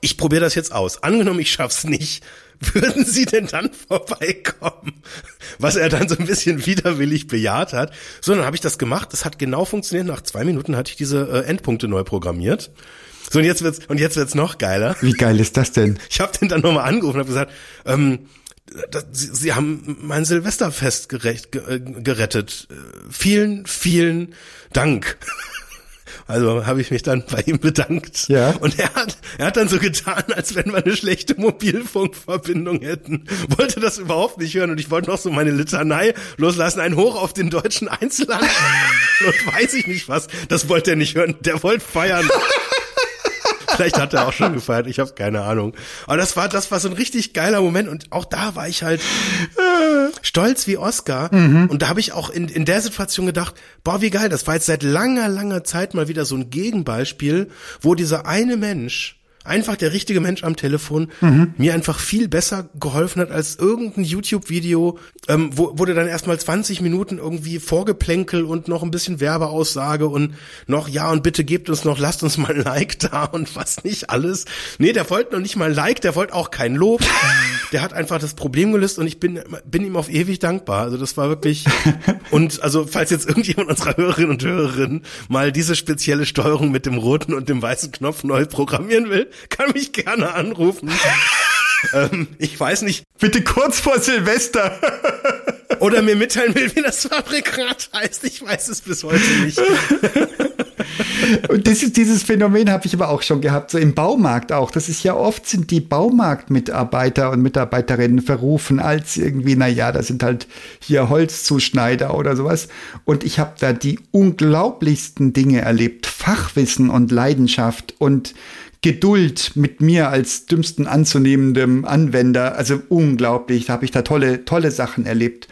B: ich probiere das jetzt aus. Angenommen, ich schaff's nicht. *laughs* Würden Sie denn dann vorbeikommen? Was er dann so ein bisschen widerwillig bejaht hat. So, dann habe ich das gemacht. Das hat genau funktioniert. Nach zwei Minuten hatte ich diese äh, Endpunkte neu programmiert. So, und jetzt wird's, und jetzt wird's noch geiler.
A: Wie geil ist das denn?
B: Ich habe den dann nochmal angerufen und habe gesagt, ähm, das, Sie, Sie haben mein Silvesterfest gerecht, gerettet. Äh, vielen, vielen Dank. Also habe ich mich dann bei ihm bedankt.
A: Ja.
B: Und er hat, er hat dann so getan, als wenn wir eine schlechte Mobilfunkverbindung hätten. Wollte das überhaupt nicht hören und ich wollte noch so meine Litanei loslassen. Ein Hoch auf den deutschen Einzelhandel. und weiß ich nicht was. Das wollte er nicht hören. Der wollte feiern. Vielleicht hat er auch schon gefeiert, ich habe keine Ahnung. Aber das war, das war so ein richtig geiler Moment und auch da war ich halt stolz wie Oscar. Mhm. Und da habe ich auch in, in der Situation gedacht, boah, wie geil, das war jetzt seit langer, langer Zeit mal wieder so ein Gegenbeispiel, wo dieser eine Mensch einfach der richtige Mensch am Telefon mhm. mir einfach viel besser geholfen hat als irgendein YouTube-Video, ähm, wo, wurde dann erstmal 20 Minuten irgendwie Vorgeplänkel und noch ein bisschen Werbeaussage und noch, ja und bitte gebt uns noch, lasst uns mal ein Like *laughs* da und was nicht alles. Nee, der wollte noch nicht mal ein Like, der wollte auch kein Lob. *laughs* Der hat einfach das Problem gelöst und ich bin, bin ihm auf ewig dankbar. Also das war wirklich, *laughs* und also falls jetzt irgendjemand unserer Hörerinnen und Hörerinnen mal diese spezielle Steuerung mit dem roten und dem weißen Knopf neu programmieren will, kann mich gerne anrufen. *laughs* ähm, ich weiß nicht.
A: Bitte kurz vor Silvester. *laughs*
B: Oder mir mitteilen will, wie das Fabrikat heißt. Ich weiß es bis heute nicht. *laughs*
A: Und das ist, dieses Phänomen habe ich aber auch schon gehabt, so im Baumarkt auch. Das ist ja oft sind die Baumarktmitarbeiter und Mitarbeiterinnen verrufen als irgendwie, na ja, das sind halt hier Holzzuschneider oder sowas. Und ich habe da die unglaublichsten Dinge erlebt. Fachwissen und Leidenschaft und Geduld mit mir als dümmsten anzunehmendem Anwender. Also unglaublich, da habe ich da tolle, tolle Sachen erlebt.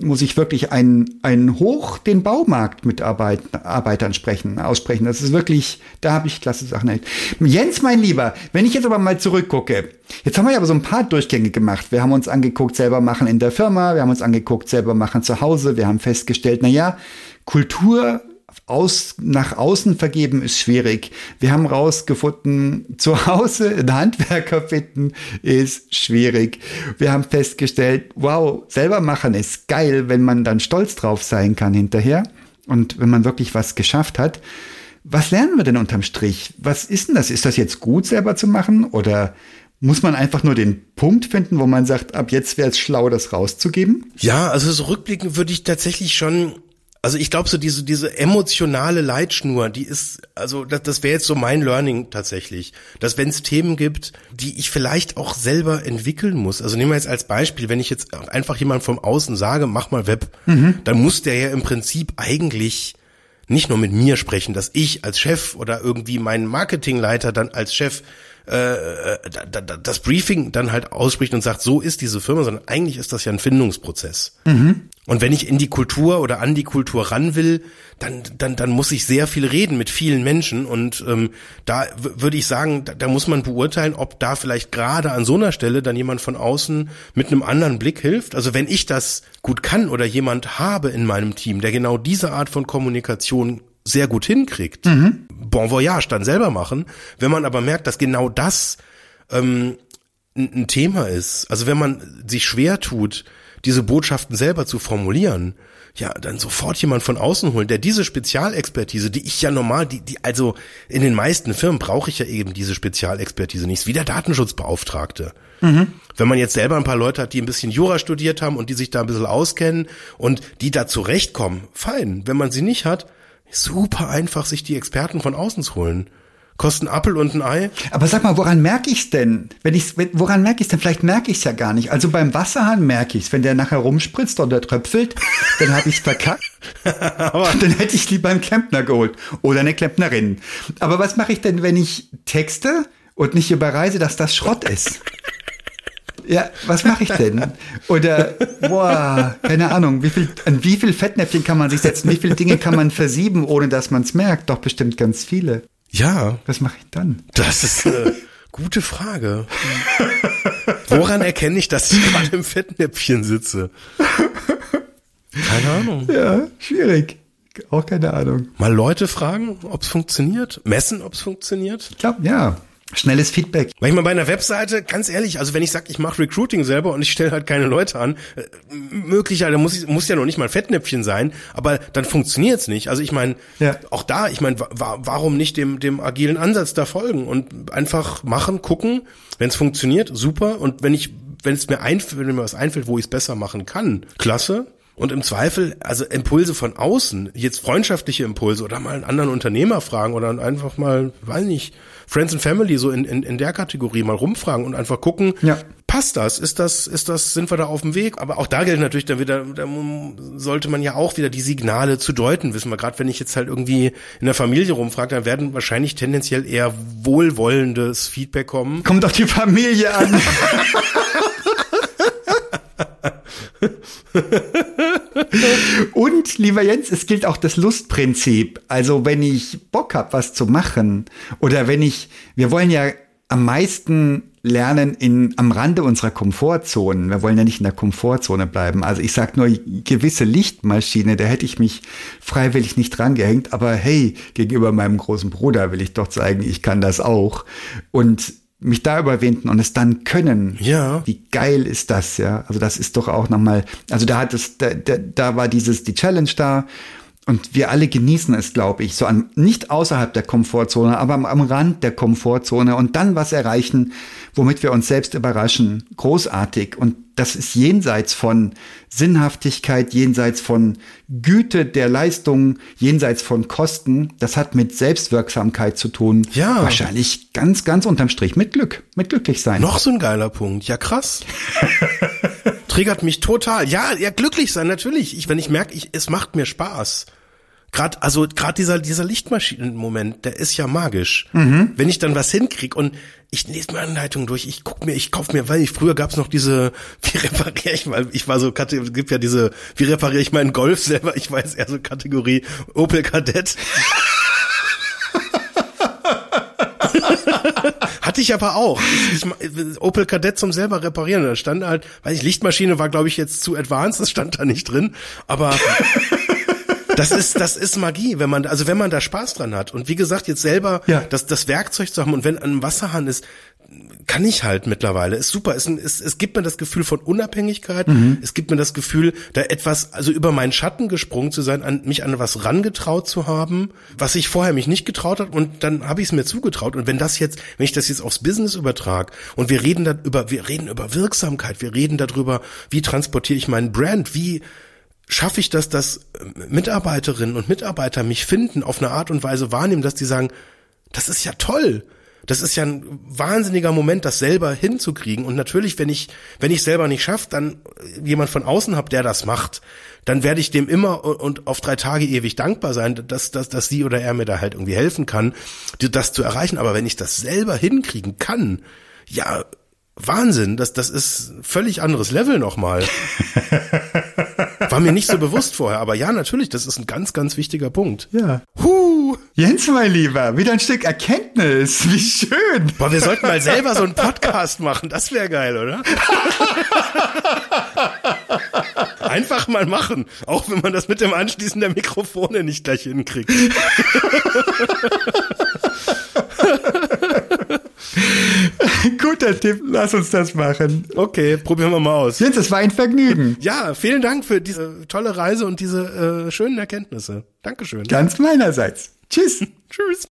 A: Muss ich wirklich ein, ein Hoch den Baumarktmitarbeitern sprechen, aussprechen. Das ist wirklich, da habe ich klasse Sachen erlebt. Jens, mein Lieber, wenn ich jetzt aber mal zurückgucke, jetzt haben wir aber so ein paar Durchgänge gemacht. Wir haben uns angeguckt, selber machen in der Firma, wir haben uns angeguckt, selber machen zu Hause, wir haben festgestellt, na ja, Kultur aus, nach außen vergeben ist schwierig. Wir haben rausgefunden, zu Hause einen Handwerker finden ist schwierig. Wir haben festgestellt, wow, selber machen ist geil, wenn man dann stolz drauf sein kann hinterher und wenn man wirklich was geschafft hat. Was lernen wir denn unterm Strich? Was ist denn das? Ist das jetzt gut, selber zu machen oder muss man einfach nur den Punkt finden, wo man sagt, ab jetzt wäre es schlau, das rauszugeben?
B: Ja, also so rückblickend würde ich tatsächlich schon also ich glaube so diese diese emotionale Leitschnur, die ist also das, das wäre jetzt so mein Learning tatsächlich, dass wenn es Themen gibt, die ich vielleicht auch selber entwickeln muss. Also nehmen wir jetzt als Beispiel, wenn ich jetzt einfach jemand vom Außen sage, mach mal Web, mhm. dann muss der ja im Prinzip eigentlich nicht nur mit mir sprechen, dass ich als Chef oder irgendwie mein Marketingleiter dann als Chef äh, da, das Briefing dann halt ausspricht und sagt, so ist diese Firma, sondern eigentlich ist das ja ein Findungsprozess. Mhm. Und wenn ich in die Kultur oder an die Kultur ran will, dann, dann, dann muss ich sehr viel reden mit vielen Menschen. Und ähm, da würde ich sagen, da, da muss man beurteilen, ob da vielleicht gerade an so einer Stelle dann jemand von außen mit einem anderen Blick hilft. Also wenn ich das gut kann oder jemand habe in meinem Team, der genau diese Art von Kommunikation sehr gut hinkriegt, mhm. Bon Voyage dann selber machen. Wenn man aber merkt, dass genau das ähm, ein, Thema ist, also wenn man sich schwer tut, diese Botschaften selber zu formulieren, ja, dann sofort jemand von außen holen, der diese Spezialexpertise, die ich ja normal, die, die, also in den meisten Firmen brauche ich ja eben diese Spezialexpertise nicht, wie der Datenschutzbeauftragte. Mhm. Wenn man jetzt selber ein paar Leute hat, die ein bisschen Jura studiert haben und die sich da ein bisschen auskennen und die da zurechtkommen, fein. Wenn man sie nicht hat, super einfach, sich die Experten von außen zu holen kosten Appel und ein Ei.
A: Aber sag mal, woran merke ich's denn? Wenn ich's, woran merke ich's denn? Vielleicht merke ich's ja gar nicht. Also beim Wasserhahn merke ich's. Wenn der nachher rumspritzt oder tröpfelt, *laughs* dann habe ich's verkackt. *laughs* dann hätte ich lieber einen Klempner geholt oder eine Klempnerin. Aber was mache ich denn, wenn ich texte und nicht überreise, dass das Schrott ist? Ja, was mache ich denn? Oder, boah, keine Ahnung, wie viel, an wie viel Fettnäpfchen kann man sich setzen? Wie viele Dinge kann man versieben, ohne dass man es merkt? Doch bestimmt ganz viele.
B: Ja.
A: Was mache ich dann?
B: Das ist eine gute Frage. Woran erkenne ich, dass ich gerade im Fettnäpfchen sitze? Keine Ahnung.
A: Ja, schwierig. Auch keine Ahnung.
B: Mal Leute fragen, ob es funktioniert, messen, ob es funktioniert.
A: Ich glaube, ja. Schnelles Feedback.
B: Manchmal bei einer Webseite, ganz ehrlich, also wenn ich sage, ich mache Recruiting selber und ich stelle halt keine Leute an, äh, möglicherweise muss, ich, muss ja noch nicht mal ein Fettnäpfchen sein, aber dann funktioniert's nicht. Also ich meine, ja. auch da, ich meine, wa warum nicht dem, dem agilen Ansatz da folgen und einfach machen, gucken, wenn es funktioniert, super. Und wenn ich, wenn es mir einfällt, wenn mir was einfällt, wo ich es besser machen kann, klasse. Und im Zweifel, also Impulse von außen, jetzt freundschaftliche Impulse oder mal einen anderen Unternehmer fragen oder einfach mal, weiß nicht, Friends and Family so in, in, in der Kategorie mal rumfragen und einfach gucken, ja. passt das? Ist das, ist das, sind wir da auf dem Weg? Aber auch da gilt natürlich dann wieder, da sollte man ja auch wieder die Signale zu deuten wissen. Weil gerade wenn ich jetzt halt irgendwie in der Familie rumfrage, dann werden wahrscheinlich tendenziell eher wohlwollendes Feedback kommen.
A: Kommt auf die Familie an. *laughs* *laughs* Und lieber Jens, es gilt auch das Lustprinzip. Also wenn ich Bock habe, was zu machen oder wenn ich, wir wollen ja am meisten lernen in, am Rande unserer Komfortzonen. Wir wollen ja nicht in der Komfortzone bleiben. Also ich sag nur, gewisse Lichtmaschine, da hätte ich mich freiwillig nicht dran gehängt. Aber hey, gegenüber meinem großen Bruder will ich doch zeigen, ich kann das auch. Und mich da überwinden und es dann können.
B: Ja.
A: Wie geil ist das, ja? Also das ist doch auch nochmal, also da hat es, da, da, da war dieses, die Challenge da und wir alle genießen es, glaube ich, so an, nicht außerhalb der Komfortzone, aber am, am Rand der Komfortzone und dann was erreichen, womit wir uns selbst überraschen. Großartig. Und das ist jenseits von Sinnhaftigkeit, jenseits von Güte der Leistung, jenseits von Kosten. Das hat mit Selbstwirksamkeit zu tun.
B: Ja.
A: Wahrscheinlich ganz, ganz unterm Strich mit Glück, mit glücklich sein.
B: Noch so ein geiler Punkt. Ja, krass. *laughs* Triggert mich total. Ja, ja, glücklich sein, natürlich. Ich, wenn ich merke, ich, es macht mir Spaß. Gerade also gerade dieser dieser Lichtmaschinenmoment, der ist ja magisch. Mhm. Wenn ich dann was hinkrieg und ich lese mir Anleitungen durch, ich guck mir, ich kauf mir, weil ich früher gab's noch diese, *laughs* wie repariere ich mal, ich war so, gibt ja diese, wie repariere ich meinen Golf selber, ich weiß eher so Kategorie Opel Kadett. *laughs* Hatte ich aber auch. Ich, ich, Opel Kadett zum selber reparieren. Da stand halt, weiß ich, Lichtmaschine war, glaube ich, jetzt zu advanced, das stand da nicht drin. Aber *laughs* das ist, das ist Magie, wenn man, also wenn man da Spaß dran hat. Und wie gesagt, jetzt selber ja. das, das Werkzeug zu haben und wenn ein Wasserhahn ist, kann ich halt mittlerweile. Ist super. Es, es, es gibt mir das Gefühl von Unabhängigkeit. Mhm. Es gibt mir das Gefühl, da etwas, also über meinen Schatten gesprungen zu sein, an mich an was rangetraut zu haben, was ich vorher mich nicht getraut hat. Und dann habe ich es mir zugetraut. Und wenn das jetzt, wenn ich das jetzt aufs Business übertrage und wir reden da über, wir reden über Wirksamkeit, wir reden darüber, wie transportiere ich meinen Brand, wie schaffe ich das, dass Mitarbeiterinnen und Mitarbeiter mich finden, auf eine Art und Weise wahrnehmen, dass die sagen, das ist ja toll. Das ist ja ein wahnsinniger Moment, das selber hinzukriegen. Und natürlich, wenn ich, wenn ich selber nicht schaffe, dann jemand von außen hab, der das macht, dann werde ich dem immer und auf drei Tage ewig dankbar sein, dass, dass, dass sie oder er mir da halt irgendwie helfen kann, das zu erreichen. Aber wenn ich das selber hinkriegen kann, ja, Wahnsinn, das, das ist völlig anderes Level nochmal. *laughs* War mir nicht so bewusst vorher, aber ja, natürlich, das ist ein ganz, ganz wichtiger Punkt.
A: Ja.
B: Huh.
A: Jens, mein Lieber, wieder ein Stück Erkenntnis. Wie schön.
B: Boah, wir sollten mal selber so einen Podcast machen. Das wäre geil, oder? *laughs* Einfach mal machen. Auch wenn man das mit dem Anschließen der Mikrofone nicht gleich hinkriegt. *laughs* *laughs*
A: Guter Tipp, lass uns das machen.
B: Okay, probieren wir mal aus.
A: Jens, es war ein Vergnügen.
B: Ja, vielen Dank für diese tolle Reise und diese äh, schönen Erkenntnisse. Dankeschön.
A: Ganz meinerseits. Tschüss. *laughs*
B: Tschüss.